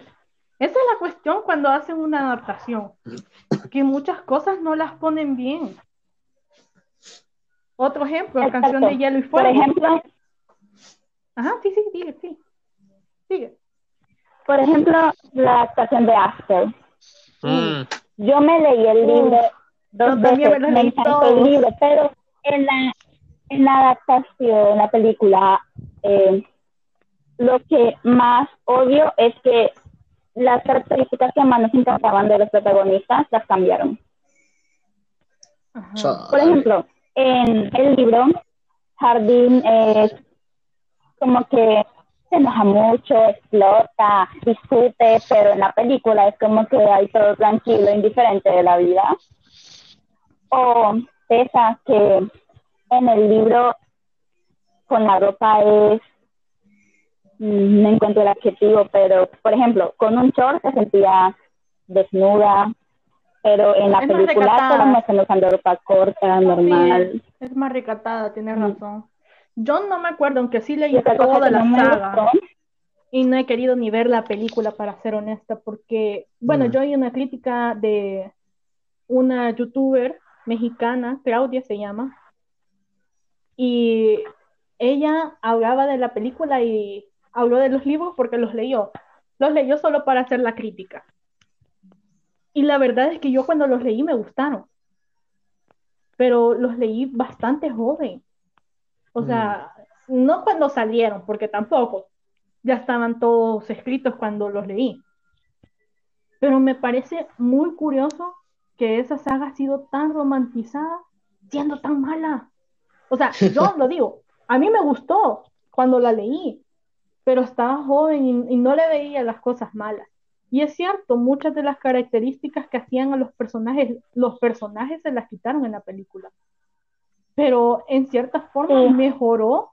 esa es la cuestión cuando hacen una adaptación, que muchas cosas no las ponen bien. Otro ejemplo, la
Exacto.
canción de Hielo y
Por
Fuego.
ejemplo,
Ajá, sí, sí, sigue, sí. Sigue.
por ejemplo, la adaptación de After.
Mm.
Yo me leí el libro dos veces,
me
encantó el libro, pero en la, en la adaptación, en la película, eh, lo que más odio es que las características que más nos encantaban de los protagonistas las cambiaron.
Ajá.
Por ejemplo, en el libro, Jardín es como que se enoja mucho, explota, discute, pero en la película es como que hay todo tranquilo, indiferente de la vida. O Tessa, que en el libro con la ropa es, mm, no encuentro el adjetivo, pero por ejemplo, con un short se sentía desnuda, pero en la
Es
película
recatada.
todos muestran usando ropa corta, normal.
Sí, es más recatada, tienes
Mm.
razón. Yo no me acuerdo, aunque sí leí toda la
no me
saga y no he querido ni ver la película para ser honesta, porque, bueno,
Mm.
yo oí una crítica de una youtuber mexicana, Claudia se llama, y ella hablaba de la película y habló de los libros porque los leyó. Los leyó solo para hacer la crítica. Y la verdad es que yo cuando los leí me gustaron, pero los leí bastante joven. O sea, no cuando salieron, porque tampoco. Ya estaban todos escritos cuando los leí. Pero me parece muy curioso que esa saga ha sido tan romantizada siendo tan mala. O sea, yo lo digo, a mí me gustó cuando la leí, pero estaba joven y, no le veía las cosas malas. Y es cierto, muchas de las características que hacían a los personajes, los personajes se las quitaron en la película. Pero en cierta forma mejoró.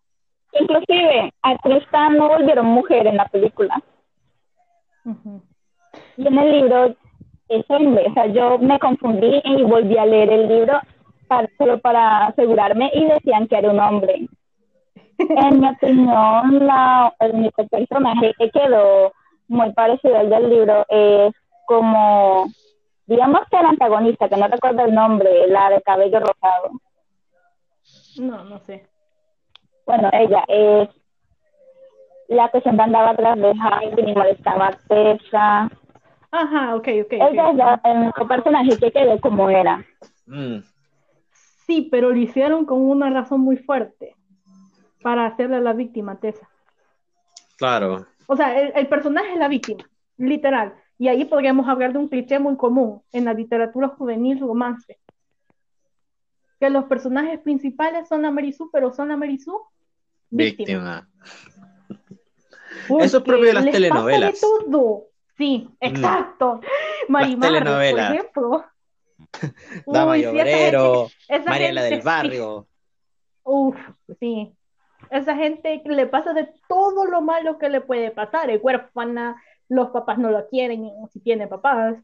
Inclusive, a Tristan no volvieron mujer en la película. Y en el libro, eso o sea, yo me confundí y volví a leer el libro solo para asegurarme y decían que era un hombre. En mi opinión, la, el único personaje que quedó muy parecido al del libro es como, digamos que el antagonista, que no recuerdo el nombre, la de cabello rosado.
No, no sé.
Bueno, ella es la que siempre andaba atrás de Jaime y molestaba a Tessa.
Ajá, ok, ok.
Ella es el personaje que quedó como era.
Mm. Sí, pero lo hicieron con una razón muy fuerte para hacerle a la víctima Tessa.
Claro.
O sea, el, personaje es la víctima, literal. Y ahí podríamos hablar de un cliché muy común en la literatura juvenil romance. Que los personajes principales son la Merisú, pero son la Merisú víctima.
Eso es propio de las telenovelas.
Pasa de todo. Sí, mm. exacto. Marimar, por ejemplo.
Dama y Obrero, Mariela del Barrio.
Uf, sí. Esa gente le pasa de todo lo malo que le puede pasar. Es huérfana, los papás no lo quieren, si tiene papás.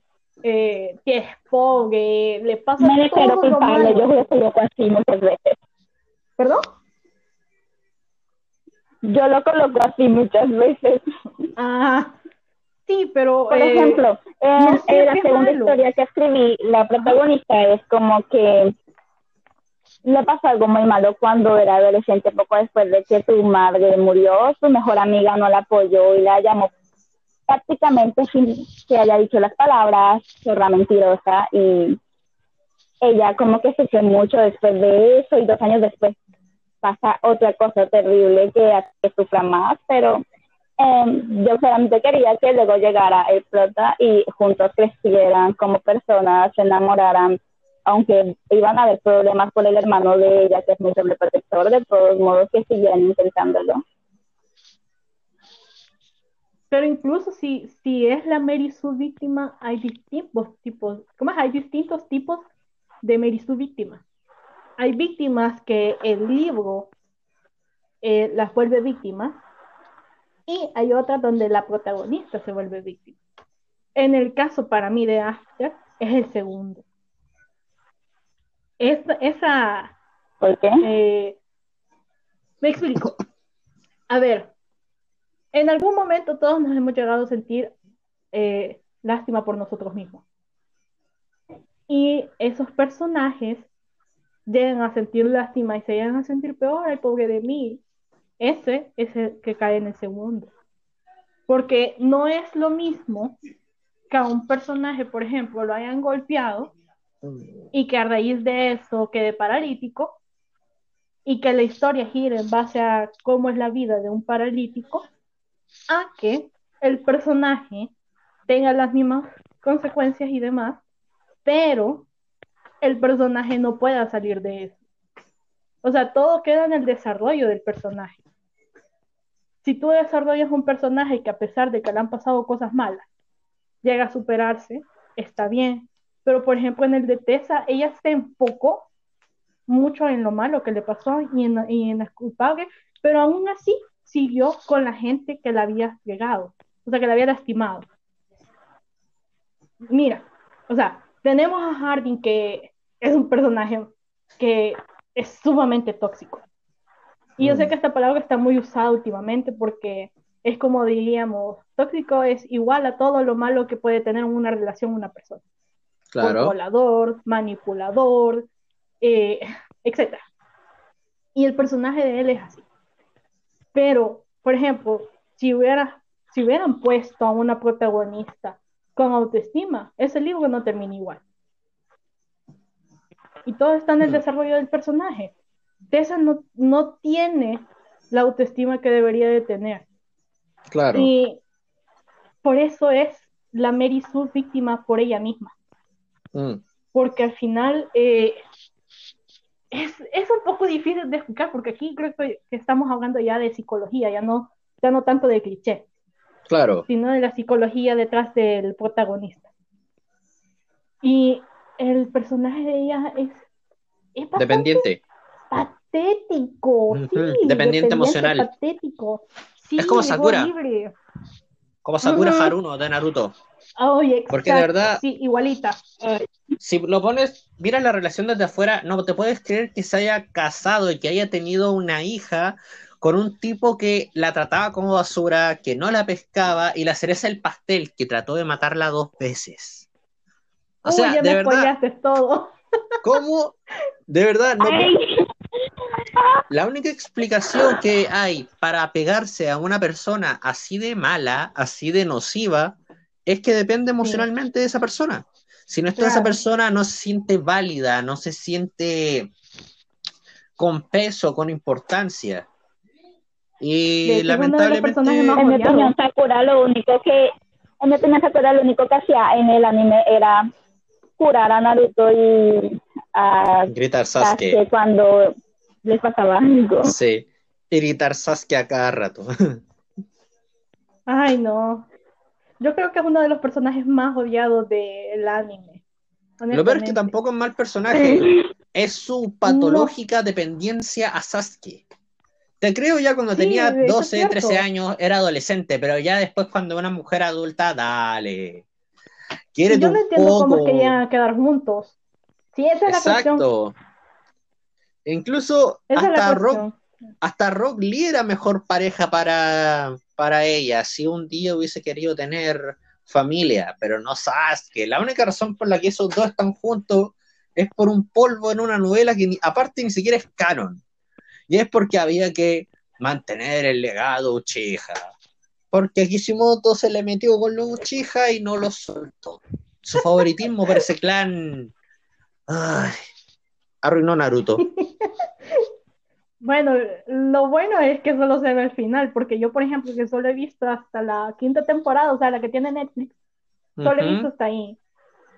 Eh, que es pobre, le pasa todo lo malo.
Yo lo coloco así muchas veces.
¿Perdón?
Yo lo coloco así muchas veces.
Ah, Sí, pero...
Por eh, ejemplo, en, la segunda historia que escribí, la protagonista es como que le pasó algo muy malo cuando era adolescente, poco después de que su madre murió, su mejor amiga no la apoyó y la llamó prácticamente sin que haya dicho las palabras, zorra mentirosa, y ella como que se mucho después de eso y dos años después pasa otra cosa terrible que hace que sufra más, pero Em, yo solamente quería que luego llegara el prota y juntos crecieran como personas, se enamoraran, aunque iban a haber problemas con el hermano de ella, que es muy sobreprotector, de todos modos que siguieran intentándolo.
Pero incluso si, si es la Mary Sue víctima, hay distintos tipos, ¿cómo es? Hay distintos tipos de Mary Sue víctima. Hay víctimas que el libro eh, las vuelve víctimas y hay otra donde la protagonista se vuelve víctima. En el caso para mí de After es el segundo. esa...
¿Por qué?
Eh, me explico. A ver, en algún momento todos nos hemos llegado a sentir eh, lástima por nosotros mismos. Y esos personajes llegan a sentir lástima y se llegan a sentir peor, el pobre de mí, ese es el que cae en el segundo. Porque no es lo mismo que a un personaje, por ejemplo, lo hayan golpeado y que a raíz de eso quede paralítico y que la historia gire en base a cómo es la vida de un paralítico, a que el personaje tenga las mismas consecuencias y demás, pero el personaje no pueda salir de eso. O sea, todo queda en el desarrollo del personaje. Si tú desarrollas un personaje que a pesar de que le han pasado cosas malas, llega a superarse, está bien. Pero por ejemplo en el de Tessa, ella se enfocó mucho en lo malo que le pasó y en, en culpable, pero aún así siguió con la gente que la había llegado, o sea, que la había lastimado. Mira, o sea, tenemos a Harding que es un personaje que es sumamente tóxico. Y yo sé mm. que esta palabra está muy usada últimamente porque es como diríamos, tóxico es igual a todo lo malo que puede tener una relación una persona.
Claro.
Controlador, manipulador, eh, etc. Y el personaje de él es así. Pero, por ejemplo, si, hubiera, si hubieran puesto a una protagonista con autoestima, ese libro no termina igual. Y todo está en el desarrollo del personaje. Tessa no, no tiene la autoestima que debería de tener.
Claro.
Y por eso es la Mary Sue víctima por ella misma. Mm. Porque al final eh, es, un poco difícil de explicar, porque aquí creo que estamos hablando ya de psicología, ya no ya no tanto de cliché,
Claro.
sino de la psicología detrás del protagonista. Y el personaje de ella es, es bastante
Dependiente.
Patético, sí,
dependiente emocional.
patético. Sí,
Es como Sakura. Como Sakura
Ujú.
Haruno de Naruto. Porque de verdad-
sí, igualita.
Si lo pones, mira la relación desde afuera, no te puedes creer que se haya casado y que haya tenido una hija con un tipo que la trataba como basura, que no la pescaba y la cereza del pastel, que trató de matarla dos veces. O
Uy,
sea,
ya
de
me
verdad,
todo.
¿cómo? De verdad, no, La única explicación que hay para apegarse a una persona así de mala, así de nociva, es que depende emocionalmente de esa persona. Si no está esa
Claro.
persona, no se siente válida, no se siente con peso, con importancia. Y
hecho,
lamentablemente,
en mi opinión, Sakura lo único que, en mi opinión, Sakura lo único que hacía en el anime era curar a Naruto y a
gritar
Sasuke
Sasuke.
cuando les pasaba algo.
Sí, Sasuke a cada rato.
Ay, no. Yo creo que es uno de los personajes más odiados del anime.
Lo peor es que tampoco es mal personaje. Es su patológica dependencia a Sasuke. Te creo ya cuando
Sí,
tenía
eso es
12,
cierto.
13 años, era adolescente, pero ya después cuando una mujer adulta, dale. Quiere
Yo no entiendo cómo es que llegan a quedar juntos. Sí, esa es la cuestión.
Incluso
Esa
hasta Rock, hasta Rock Lee era mejor pareja para, para ella, si un día hubiese querido tener familia, pero no Sasuke. La única razón por la que esos dos están juntos es por un polvo en una novela que ni- aparte ni siquiera es canon. Y es porque había que mantener el legado Uchiha. Porque Kishimoto se le metió con los Uchiha y no lo soltó. Su favoritismo por ese clan ay, arruinó Naruto.
Bueno, lo bueno es que solo se ve el final, porque yo, por ejemplo, que solo he visto hasta la quinta temporada, o sea, la que tiene Netflix, solo he visto hasta ahí.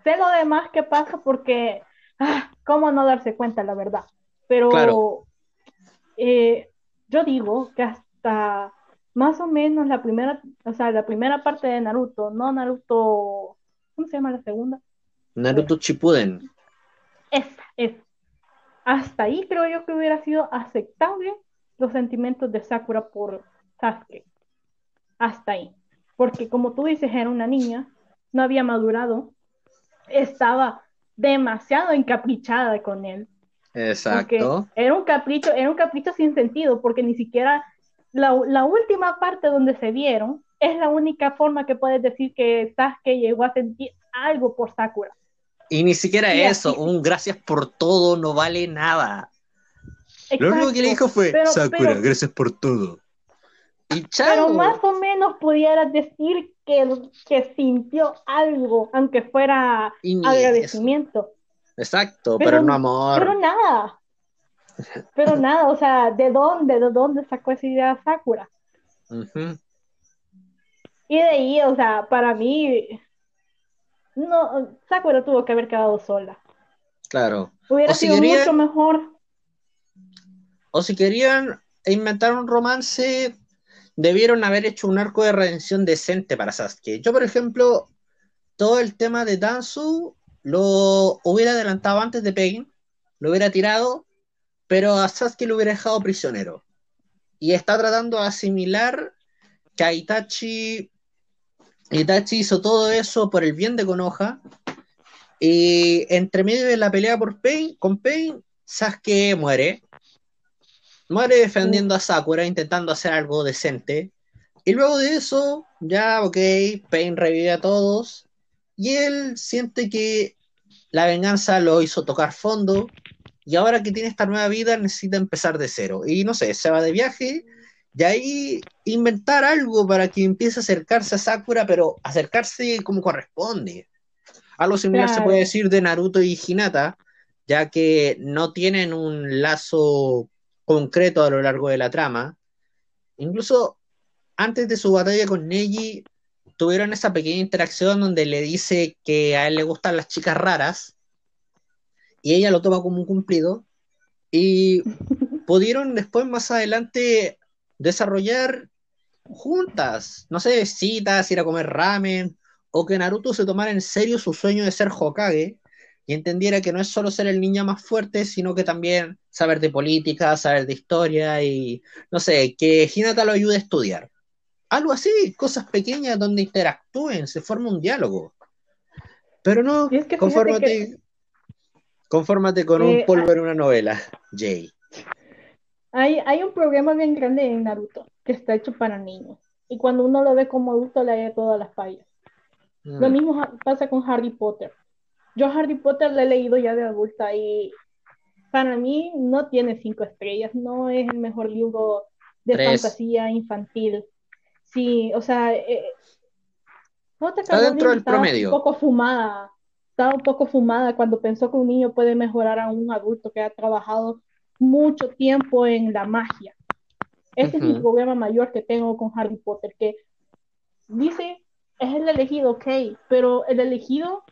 Sé lo demás que pasa porque, ah, ¿cómo no darse cuenta, la verdad? Pero
Claro.
eh, yo digo que hasta más o menos la primera, o sea, la primera parte de Naruto, no Naruto, ¿cómo se llama la segunda?
Naruto Shippuden.
Esa, esa. Hasta ahí creo yo que hubiera sido aceptable los sentimientos de Sakura por Sasuke. Hasta ahí. Porque como tú dices, era una niña, no había madurado, estaba demasiado encaprichada con él.
Exacto.
era un capricho, era un capricho sin sentido, porque ni siquiera la, la última parte donde se vieron es la única forma que puedes decir que Sasuke llegó a sentir algo por Sakura.
Y ni siquiera
Y
eso,
así-
un gracias por todo no vale nada. Lo único que le dijo fue,
Pero-
Sakura,
pero-
gracias por todo. Y
Pero más o menos pudieras decir que, que sintió algo, aunque fuera agradecimiento.
Exacto,
Pero-
pero, no amor.
Pero nada. Pero nada, o sea, ¿de dónde? ¿De dónde sacó esa idea Sakura? Y de ahí, o sea, para mí, no, Sakura tuvo que haber quedado sola.
Claro.
Hubiera
O si
sido
querían-
mucho mejor.
O si querían inventar un romance, debieron haber hecho un arco de redención decente para Sasuke. Yo, por ejemplo, todo el tema de Danzu lo hubiera adelantado antes de Pain, lo hubiera tirado, pero a Sasuke lo hubiera dejado prisionero. Y está tratando de asimilar que a Itachi, Itachi hizo todo eso por el bien de Konoha. Y entre medio de la pelea por Pain, con Pain, Sasuke muere. Muere defendiendo a Sakura, intentando hacer algo decente. Y luego de eso, ya, ok, Pain revive a todos. Y él siente que la venganza lo hizo tocar fondo. Y ahora que tiene esta nueva vida, necesita empezar de cero. Y no sé, se va de viaje. Y ahí inventar algo para que empiece a acercarse a Sakura, pero acercarse como corresponde. Algo similar se puede decir de Naruto y Hinata, ya que no tienen un lazo concreto a lo largo de la trama. Incluso antes de su batalla con Neji, tuvieron esa pequeña interacción donde le dice que a él le gustan las chicas raras y ella lo toma como un cumplido. Y pudieron después, más adelante, desarrollar juntas, no sé, citas, ir a comer ramen, o que Naruto se tomara en serio su sueño de ser Hokage y entendiera que no es solo ser el niño más fuerte, sino que también saber de política, saber de historia y, no sé, que Hinata lo ayude a estudiar. Algo así, cosas pequeñas donde interactúen, se forma un diálogo. Pero no, confórmate, confórmate con un eh, polvo en una novela, Jay.
Hay, hay un problema bien grande en Naruto, que está hecho para niños. Y cuando uno lo ve como adulto, le hay todas las fallas. Lo mm. mismo pasa con Harry Potter. Yo Harry Potter lo he leído ya de adulta y para mí no tiene cinco estrellas, no es el mejor libro de fantasía infantil. Sí, o sea, eh,
no te está dentro del promedio.
Un poco fumada, estaba un poco fumada cuando pensó que un niño puede mejorar a un adulto que ha trabajado mucho tiempo en la magia. Ese es el problema mayor que tengo con Harry Potter, que dice, es el elegido, ok, pero el elegido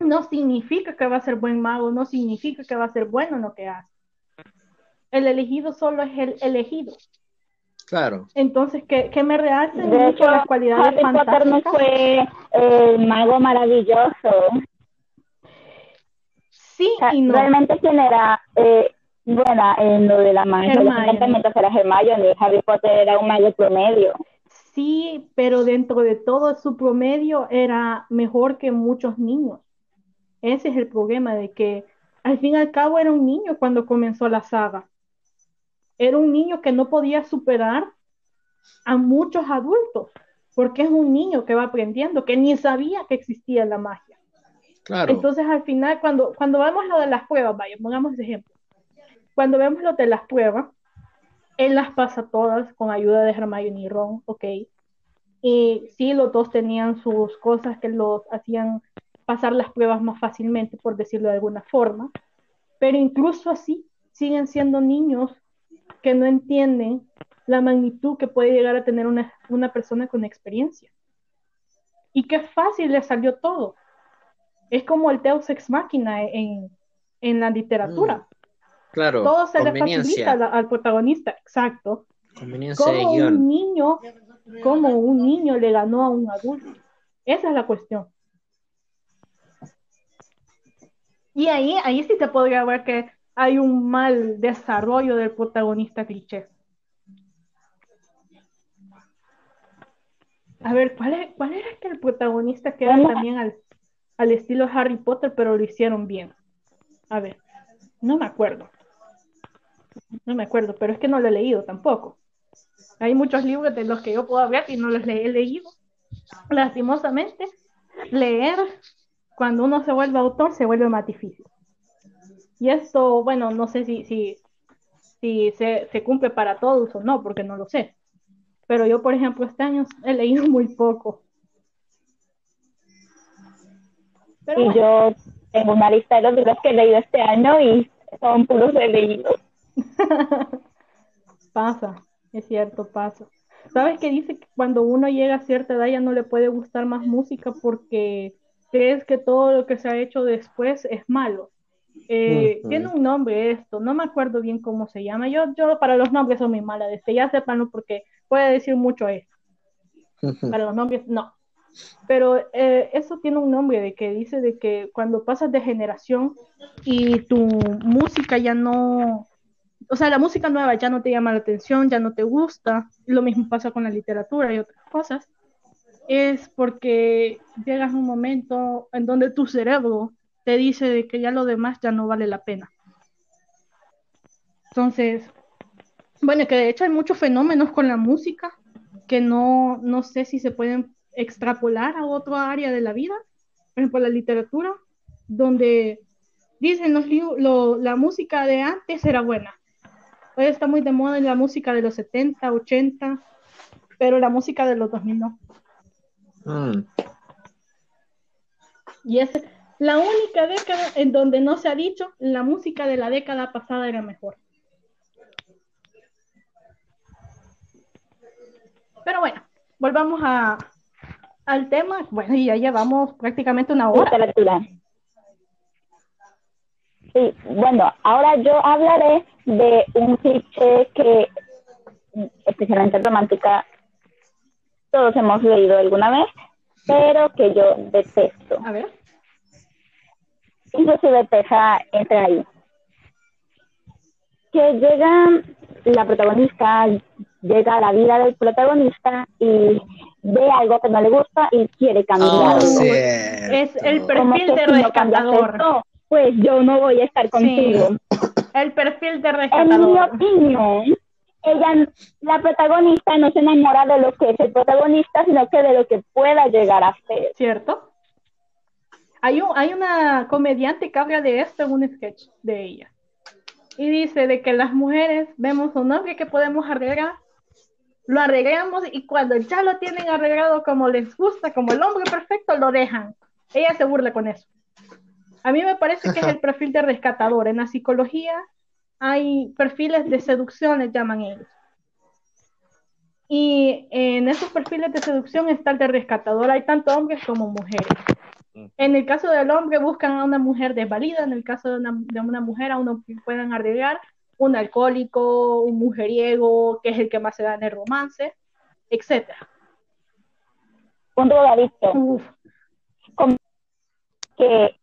no significa que va a ser buen mago, no significa que va a ser bueno en lo que hace. El elegido solo es el elegido.
Claro.
Entonces, ¿qué, qué me realza mucho las cualidades
Harry Potter no fue el mago maravilloso.
Sí y no.
Realmente quién era eh, buena en lo de la magia. Hermione. era Hermione. Harry Potter era un mago promedio.
Sí, pero dentro de todo su promedio era mejor que muchos niños. Ese es el problema de que al fin y al cabo era un niño cuando comenzó la saga. Era un niño que no podía superar a muchos adultos, porque es un niño que va aprendiendo, que ni sabía que existía la magia. Claro. Entonces al final, cuando, cuando vemos lo de las pruebas, vaya, pongamos ese ejemplo. Cuando vemos lo de las pruebas, él las pasa todas con ayuda de Hermione y Ron, ok. Y sí, los dos tenían sus cosas que los hacían pasar las pruebas más fácilmente, por decirlo de alguna forma, pero incluso así siguen siendo niños que no entienden la magnitud que puede llegar a tener una, una persona con experiencia. Y qué fácil le salió todo. Es como el Deus Ex Machina en, en la literatura. Mm,
claro.
Todo se le facilita al, protagonista, exacto.
Conveniencia
como un niño, como un niño le ganó a un adulto. Esa es la cuestión. Y ahí, ahí sí te podría ver que hay un mal desarrollo del protagonista cliché. A ver, ¿cuál, es, cuál era que el protagonista que era también al, al estilo Harry Potter, pero lo hicieron bien? A ver, no me acuerdo. No me acuerdo, pero es que no lo he leído tampoco. Hay muchos libros de los que yo puedo hablar y no los he leído. Lastimosamente, leer cuando uno se vuelve autor se vuelve más difícil. Y esto, bueno, no sé si, si, si se, se, cumple para todos o no, porque no lo sé. Pero yo, por ejemplo, este año he leído muy poco.
y yo tengo una lista de los libros que he leído este año y son puros de leídos.
pasa, es cierto, pasa. ¿Sabes qué dice que cuando uno llega a cierta edad ya no le puede gustar más música porque crees que todo lo que se ha hecho después es malo. Eh, tiene un nombre esto, no me acuerdo bien cómo se llama. Yo, yo para los nombres soy muy mala, desde ya sepanlo porque puede decir mucho eso. Para los nombres, no. Pero eh, eso tiene un nombre de que dice de que cuando pasas de generación y tu música ya no, o sea, la música nueva ya no te llama la atención, ya no te gusta, lo mismo pasa con la literatura y otras cosas, es porque llegas a un momento en donde tu cerebro te dice de que ya lo demás ya no vale la pena. Entonces, bueno, que de hecho hay muchos fenómenos con la música que no, no sé si se pueden extrapolar a otra área de la vida, por ejemplo, la literatura, donde dicen los lo, la música de antes era buena. Hoy está muy de moda la música de los 70, 80, pero la música de los 2000 no. Mm. Y es la única década en donde no se ha dicho la música de la década pasada era mejor. Pero bueno, volvamos a, al tema. Bueno, y ya llevamos prácticamente una hora.
Sí, bueno, ahora yo hablaré de un cliché que, especialmente romántica, todos hemos leído alguna vez, pero que yo detesto.
A ver.
Inclusive Teja entra ahí. Que llega la protagonista, llega a la vida del protagonista y ve algo que no le gusta y quiere cambiarlo.
Oh.
Es el perfil de
no
rescatador.
esto, pues yo no voy a estar contigo.
El perfil de
En mi
rescatador.
opinión, ella, la protagonista no se enamora de lo que es el protagonista, sino que de lo que pueda llegar a ser.
¿Cierto? Hay, un, hay una comediante que habla de esto en un sketch de ella. Y dice de que las mujeres vemos un hombre que podemos arreglar, lo arreglamos y cuando ya lo tienen arreglado como les gusta, como el hombre perfecto, lo dejan. Ella se burla con eso. A mí me parece que es el perfil de rescatador. En la psicología hay perfiles de seducción, les llaman ellos. Y en esos perfiles de seducción está el de rescatador. Hay tanto hombres como mujeres. En el caso del hombre buscan a una mujer desvalida, en el caso de una, de una mujer a uno que puedan arreglar, un alcohólico, un mujeriego, que es el que más se da en el romance, etcétera.
Un drogadicto.
Uf,
que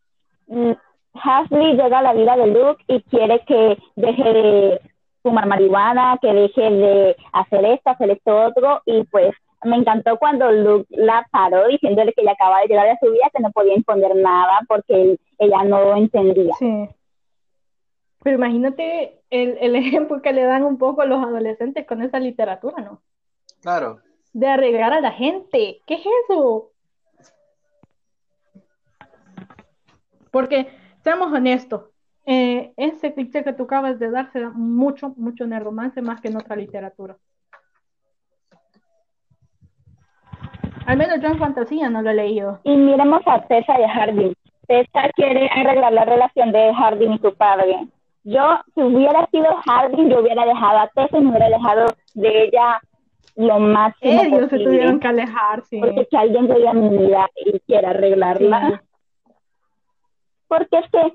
Hasley llega a la vida de Luke y quiere que deje de fumar marihuana, que deje de hacer esto, hacer esto otro, y pues me encantó cuando Luke la paró diciéndole que ella acaba de llegar a su vida, que no podía imponer nada porque él- ella no entendía.
sí. Pero imagínate el, el ejemplo que le dan un poco a los adolescentes con esa literatura, ¿no?
Claro.
De arreglar a la gente. ¿Qué es eso? Porque, seamos honestos, eh, ese cliché que tú acabas de dar se da mucho, mucho en el romance más que en otra literatura. Al menos yo en fantasía no lo he leído.
Y miremos a Tessa y a Hardin. Tessa quiere arreglar la relación de Hardin y su padre. Yo, si hubiera sido Hardin, yo hubiera dejado a Tessa y me hubiera dejado de ella lo máximo
Ellos se tuvieron que alejar, sí.
Porque que alguien llegue a mi vida y quiera arreglarla. Porque es que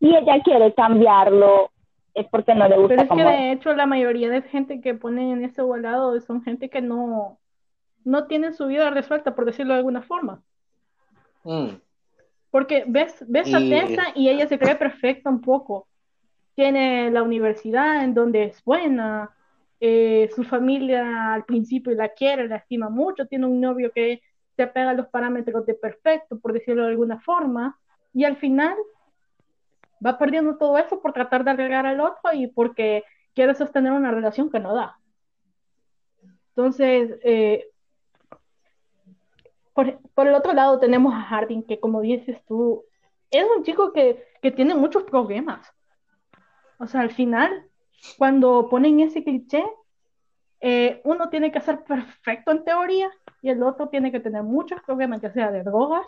si ella quiere cambiarlo, es porque no le gusta
Pero es que
es.
de hecho la mayoría de gente que ponen en ese volado son gente que no, no tienen su vida resuelta, por decirlo de alguna forma.
Mm.
Porque ves, ves a
Y-
Tessa y ella se cree perfecta un poco. Tiene la universidad en donde es buena, eh, su familia al principio la quiere, la estima mucho, tiene un novio que se apega a los parámetros de perfecto, por decirlo de alguna forma, y al final va perdiendo todo eso por tratar de arreglar al otro y porque quiere sostener una relación que no da. Entonces, eh, por, por el otro lado tenemos a Harding, que como dices tú, es un chico que, que tiene muchos problemas. O sea, al final, cuando ponen ese cliché, eh, uno tiene que ser perfecto en teoría y el otro tiene que tener muchos problemas, ya sea de drogas,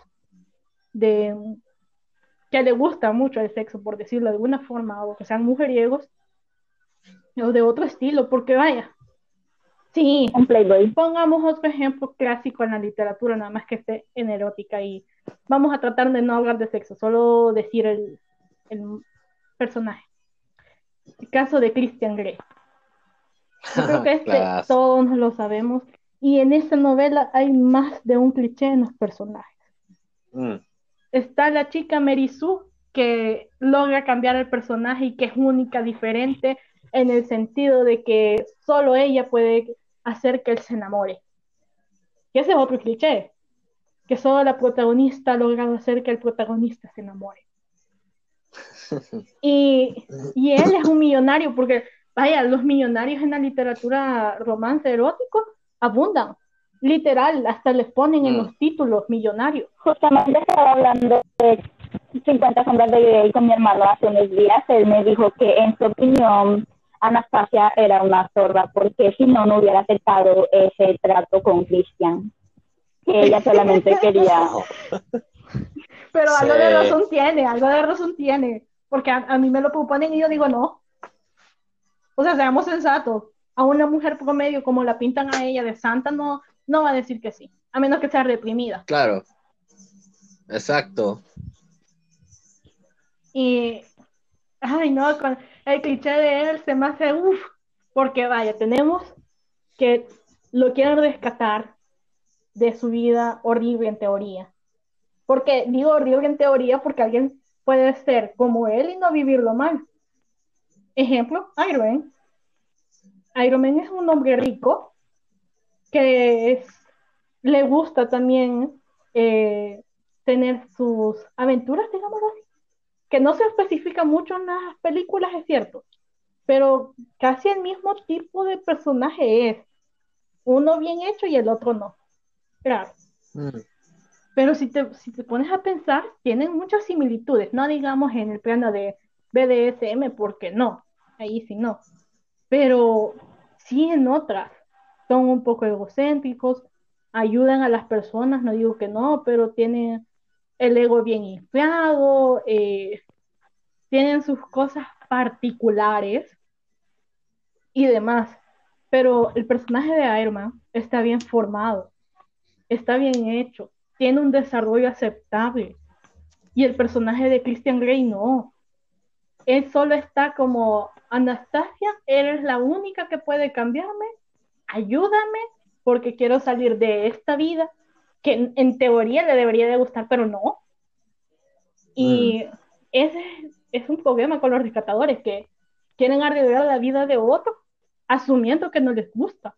de que le gusta mucho el sexo, por decirlo de alguna forma, o que sean mujeriegos, o de otro estilo, porque vaya, sí,
un playboy.
Pongamos otro ejemplo clásico en la literatura, nada más que esté en erótica y vamos a tratar de no hablar de sexo, solo decir el, el personaje. El caso de Christian Grey. Yo creo que este
Claro.
todos lo sabemos y en esta novela hay más de un cliché en los personajes.
Mm.
Está la chica Mary que logra cambiar el personaje y que es única, diferente, en el sentido de que solo ella puede hacer que él se enamore. Y ese es otro cliché, que solo la protagonista ha logrado hacer que el protagonista se enamore. Y, y él es un millonario, porque, vaya, los millonarios en la literatura romance erótico abundan. Literal, hasta les ponen en
Mm.
los títulos millonarios.
Justamente estaba hablando de 50 sombras de Grey con mi hermano hace unos días. Él me dijo que en su opinión Anastasia era una zorra porque si no, no hubiera aceptado ese trato con Christian. Que ella solamente quería...
Pero algo de razón tiene, algo de razón tiene. Porque a, a mí me lo proponen y yo digo no. O sea, seamos sensatos. A una mujer promedio como la pintan a ella de santa no, no va a decir que sí. A menos que sea reprimida.
Claro. Exacto.
Y, ay no, con el cliché de él se me hace uff. Porque vaya, tenemos que lo quieren rescatar. de su vida horrible en teoría. Porque digo horrible en teoría porque alguien puede ser como él y no vivirlo mal. Ejemplo, Iron Man. Iron Man es un hombre rico que le gusta también eh, tener sus aventuras, digamos así, que no se especifica mucho en las películas, es cierto, pero casi el mismo tipo de personaje es, uno bien hecho y el otro no, claro. Mm. Pero si te, si te pones a pensar, tienen muchas similitudes, no digamos en el plano de BDSM, porque no, ahí sí no, pero sí en otras, son un poco egocéntricos, ayudan a las personas, no digo que no, pero tienen el ego bien inflado, eh, tienen sus cosas particulares y demás. Pero el personaje de Iron está bien formado, está bien hecho, tiene un desarrollo aceptable. Y el personaje de Christian Grey no. Él solo está como, Anastasia, eres la única que puede cambiarme, ayúdame porque quiero salir de esta vida que en, teoría le debería de gustar, pero no. Y mm. ese es un problema con los rescatadores que quieren arreglar la vida de otro asumiendo que no les gusta.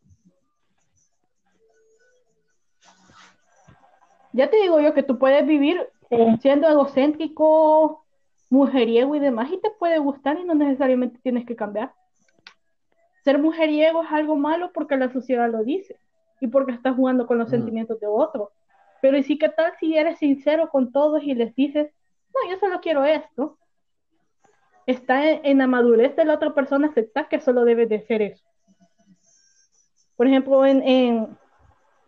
Ya te digo yo que tú puedes vivir siendo egocéntrico, mujeriego y demás y te puede gustar y no necesariamente tienes que cambiar. Ser mujeriego es algo malo porque la sociedad lo dice y porque estás jugando con los sentimientos de otros. Pero ¿y sí qué tal si eres sincero con todos y les dices, no, yo solo quiero esto? Está en, la madurez de la otra persona aceptar que solo debe de ser eso. Por ejemplo, en, en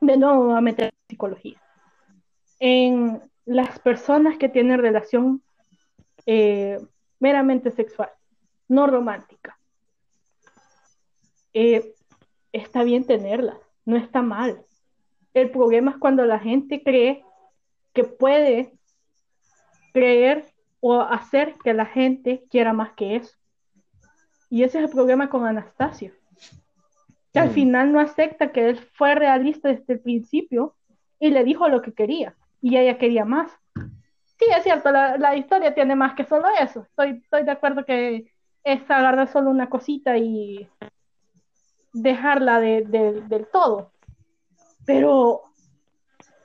de nuevo a meter psicología. En las personas que tienen relación eh, meramente sexual, no romántica, eh, está bien tenerlas no está mal. El problema es cuando la gente cree que puede creer o hacer que la gente quiera más que eso. Y ese es el problema con Anastasia. Que al mm. final no acepta que él fue realista desde el principio y le dijo lo que quería. Y ella quería más. Sí, es cierto, la, historia tiene más que solo eso. Estoy, estoy de acuerdo que es agarrar solo una cosita y dejarla de, del todo. Pero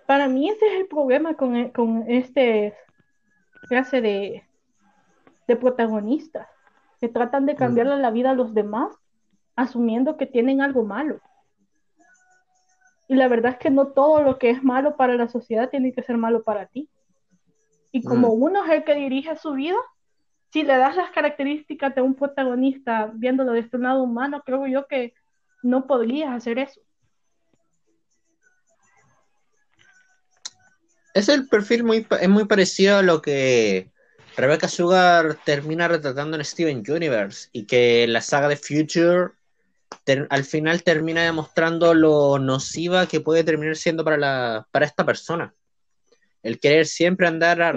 para mí ese es el problema con, e, con este clase de, de protagonistas, que tratan de cambiarle mm. la vida a los demás, asumiendo que tienen algo malo. Y la verdad es que no todo lo que es malo para la sociedad tiene que ser malo para ti. Y como mm. uno es el que dirige su vida, si le das las características de un protagonista viéndolo desde un lado humano, creo yo que no podrías hacer eso.
Es el perfil muy, es muy parecido a lo que Rebecca Sugar termina retratando en Steven Universe y que la saga de Future al final termina demostrando lo nociva que puede terminar siendo para, la, para esta persona. El querer siempre andar a...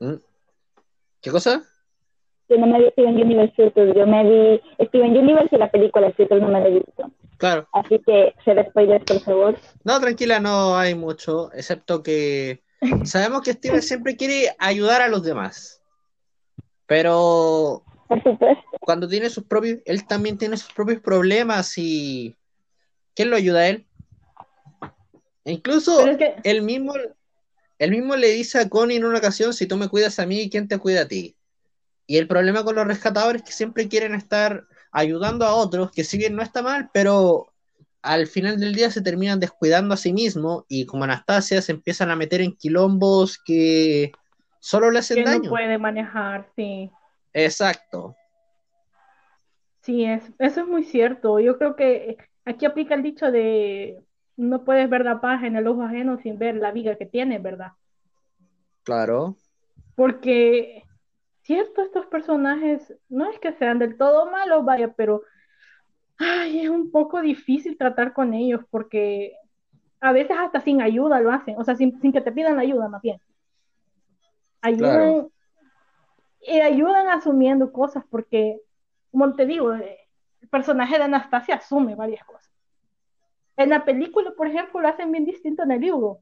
¿Mm? ¿Qué cosa?
Yo no me vi Steven Universe, yo me vi Steven Universe y la película, no me la he visto.
Claro.
Así que, se spoilers, por favor.
No, tranquila, no hay mucho, excepto que sabemos que Steven siempre quiere ayudar a los demás. Pero
por supuesto.
cuando tiene sus propios, él también tiene sus propios problemas y ¿quién lo ayuda a él? E incluso él mismo él mismo le dice a Connie en una ocasión, si tú me cuidas a mí, ¿quién te cuida a ti? Y el problema con los rescatadores es que siempre quieren estar ayudando a otros, que si bien no está mal, pero al final del día se terminan descuidando a sí mismos y como Anastasia se empiezan a meter en quilombos que solo le hacen que daño.
No puede manejar, sí.
Exacto.
Sí, es, eso es muy cierto. Yo creo que aquí aplica el dicho de no puedes ver la paz en el ojo ajeno sin ver la viga que tiene, ¿verdad?
Claro.
Porque cierto, estos personajes no es que sean del todo malos, vaya, pero ay, es un poco difícil tratar con ellos porque a veces hasta sin ayuda lo hacen, o sea, sin, que te pidan ayuda más bien. Ayudan y ayudan asumiendo cosas porque, como te digo, el personaje de Anastasia asume varias cosas. En la película, por ejemplo, lo hacen bien distinto en el libro.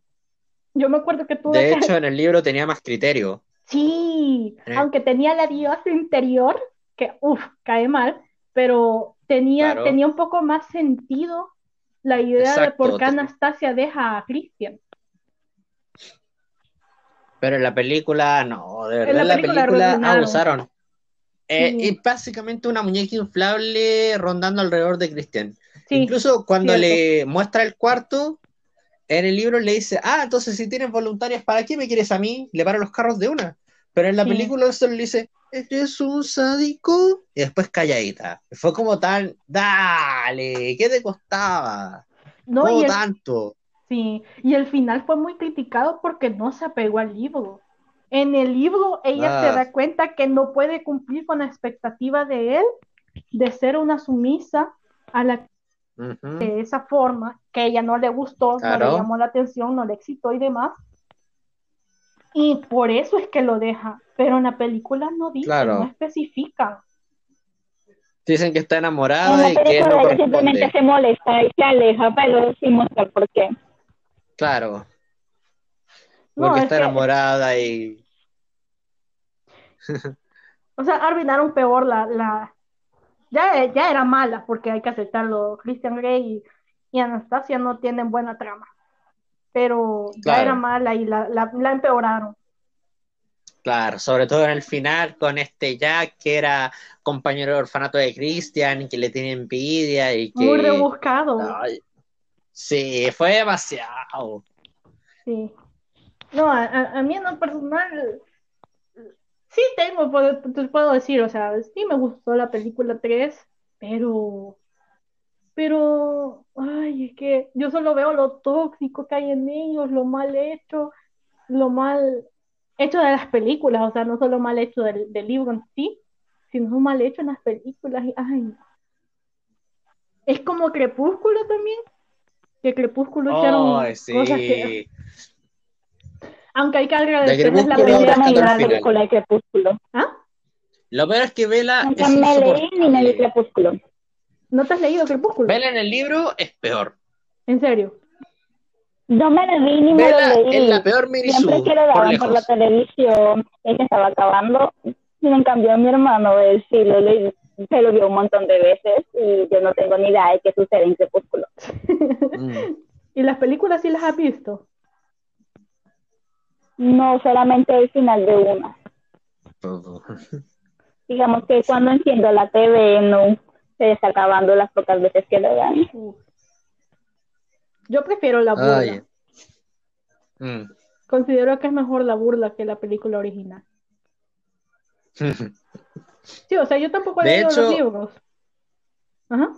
Yo me acuerdo que tú...
De hecho, en el libro tenía más criterio.
Sí, aunque tenía la diosa interior, que, uff, cae mal, pero tenía, tenía un poco más sentido la idea de por qué Anastasia deja a Christian.
Pero en la película, no, de verdad, en la película, abusaron. Eh, es básicamente una muñeca inflable rondando alrededor de Christian. Incluso cuando le muestra el cuarto, en el libro le dice, ah, entonces si tienes voluntarias, ¿para qué me quieres a mí? Le para los carros de una. Pero en la película solo le dice, ¿eres un sádico? Y después calladita. Fue como tan, dale, ¿qué te costaba? No, tanto.
Sí, y el final fue muy criticado porque no se apegó al libro. En el libro ella se ah. da cuenta que no puede cumplir con la expectativa de él de ser una sumisa a la de esa forma, que a ella no le gustó, no le llamó la atención, no le excitó y demás. Y por eso es que lo deja, pero en la película no dice, no especifica.
Dicen que está enamorada y que no
simplemente se molesta y se aleja, pero sin mostrar por qué.
Claro. Porque está enamorada y...
o sea, arruinaron peor la, la, ya, ya era mala, porque hay que aceptarlo. Christian Grey y, Anastasia no tienen buena trama. Pero ya era mala y la, la, empeoraron.
Claro, sobre todo en el final con este Jack que era compañero de orfanato de Christian y que le tiene envidia y que...
Muy rebuscado.
sí, fue demasiado.
Sí. No, a, a mí en lo personal sí tengo, te puedo decir, o sea, sí me gustó la película 3, pero, pero, ay, es que yo solo veo lo tóxico que hay en ellos, lo mal hecho, lo mal hecho de las películas, o sea, no solo mal hecho del, libro en sí, sino mal hecho en las películas, y, ay, es como Crepúsculo también, que Crepúsculo hicieron cosas que aunque hay que agradecerles la pelea
con la Crepúsculo.
¿Ah?
Lo peor es que Vela.
Nunca es me leí ni me Crepúsculo.
¿No te has leído Crepúsculo?
Vela en el libro es peor.
¿En serio?
No me lo vi ni me lo leí.
es la peor
Siempre que lo daban por, la televisión, ella estaba acabando. Y en cambio, mi hermano, él sí lo leí, se lo vio un montón de veces y yo no tengo ni idea de qué sucede en Crepúsculo.
Mm. ¿Y las películas sí las has visto?
No, solamente el final de una. Digamos que cuando enciendo la TV no se está acabando las pocas veces que lo dan.
Yo prefiero la burla. Mm. Considero que es mejor la burla que la película original. sí, o sea, yo tampoco he leído los libros. Ajá.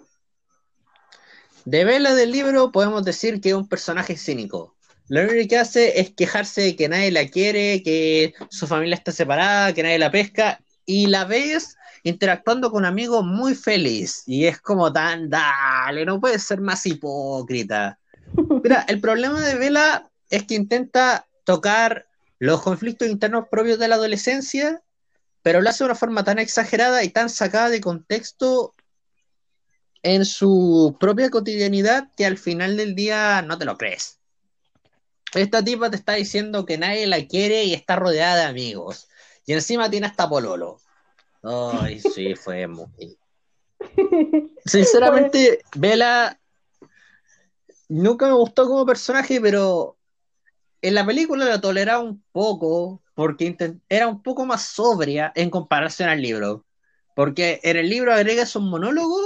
De verla del libro podemos decir que es un personaje cínico. Lo único que hace es quejarse de que nadie la quiere, que su familia está separada, que nadie la pesca, y la ves interactuando con amigos muy feliz. Y es como tan, dale, no puede ser más hipócrita. Mira, el problema de Vela es que intenta tocar los conflictos internos propios de la adolescencia, pero lo hace de una forma tan exagerada y tan sacada de contexto en su propia cotidianidad que al final del día no te lo crees. Esta tipa te está diciendo que nadie la quiere y está rodeada de amigos. Y encima tiene hasta pololo. Ay, sí, fue muy. Sinceramente, Vela nunca me gustó como personaje, pero en la película la toleraba un poco porque era un poco más sobria en comparación al libro. Porque en el libro agrega un monólogo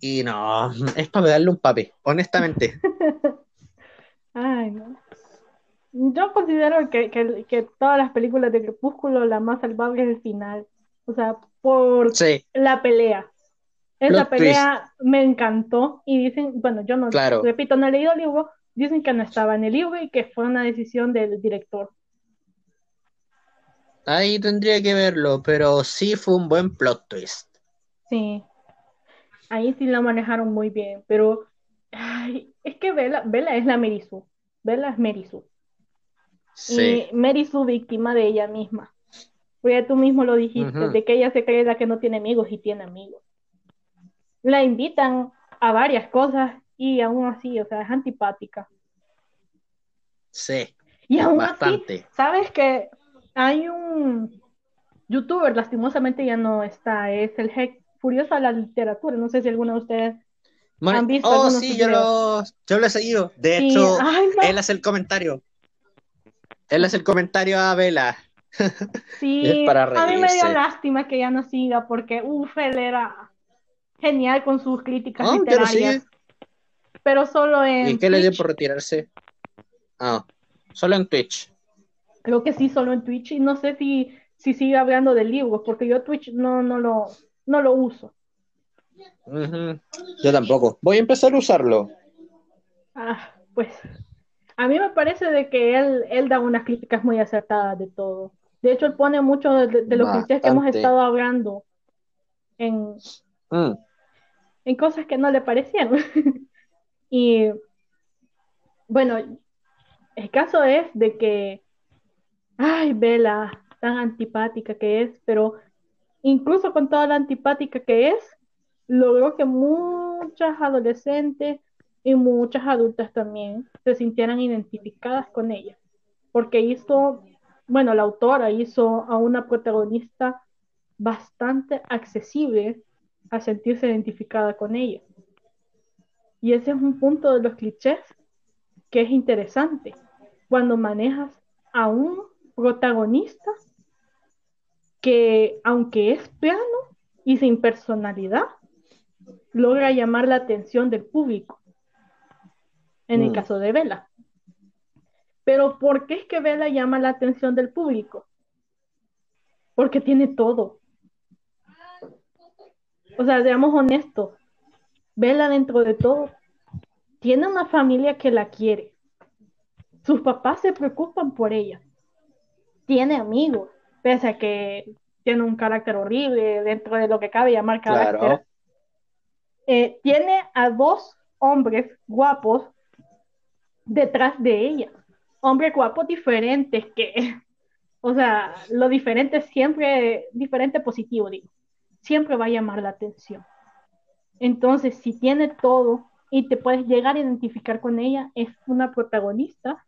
y no, es para darle un papel, honestamente.
Ay, no. Yo considero que, que, todas las películas de Crepúsculo, la más salvable es el final. O sea, por la pelea. Esa pelea me encantó y dicen, bueno, yo no, repito, no he leído el libro, dicen que no estaba en el libro y que fue una decisión del director.
Ahí tendría que verlo, pero sí fue un buen plot twist.
Sí, ahí sí la manejaron muy bien, pero es que Bella, Bella es la Merisu, Bella es Merisu. Y Mary su víctima de ella misma. Porque tú mismo lo dijiste, de que ella se cree la que no tiene amigos y tiene amigos. La invitan a varias cosas y aún así, o sea, es antipática.
Sí.
Y aún así, sabes que hay un youtuber, lastimosamente ya no está, es el Heck Furioso a la literatura. No sé si alguno de ustedes han visto.
Oh, sí, yo lo, yo lo he seguido. De hecho, él hace el comentario. Él hace el comentario a Vela.
Sí, a mí me dio lástima que ya no siga porque, uff, él era genial con sus críticas oh, literarias. Pero solo en.
¿Y qué le dio por retirarse? Ah, solo en Twitch.
Creo que sí, solo en Twitch. Y no sé si, si sigue hablando de libros, porque yo Twitch no, no, lo, no lo uso.
Yo tampoco. Voy a empezar a usarlo.
Ah, pues. A mí me parece de que él, él da unas críticas muy acertadas de todo. De hecho, él pone mucho de, los clichés que hemos estado hablando en, mm. en cosas que no le parecieron. y bueno, el caso es de que, ay, Vela, tan antipática que es, pero incluso con toda la antipática que es, logró que muchas adolescentes y muchas adultas también se sintieran identificadas con ella, porque hizo, bueno, la autora hizo a una protagonista bastante accesible a sentirse identificada con ella. Y ese es un punto de los clichés que es interesante. Cuando manejas a un protagonista que, aunque es plano y sin personalidad, logra llamar la atención del público. En el mm. caso de Vela. Pero ¿por qué es que Vela llama la atención del público? Porque tiene todo. O sea, seamos honestos. Vela dentro de todo tiene una familia que la quiere. Sus papás se preocupan por ella. Tiene amigos, pese a que tiene un carácter horrible dentro de lo que cabe llamar carácter. Eh, tiene a dos hombres guapos detrás de ella. Hombres guapos diferentes que, o sea, lo diferente siempre, diferente positivo, digo, siempre va a llamar la atención. Entonces, si tiene todo y te puedes llegar a identificar con ella, es una protagonista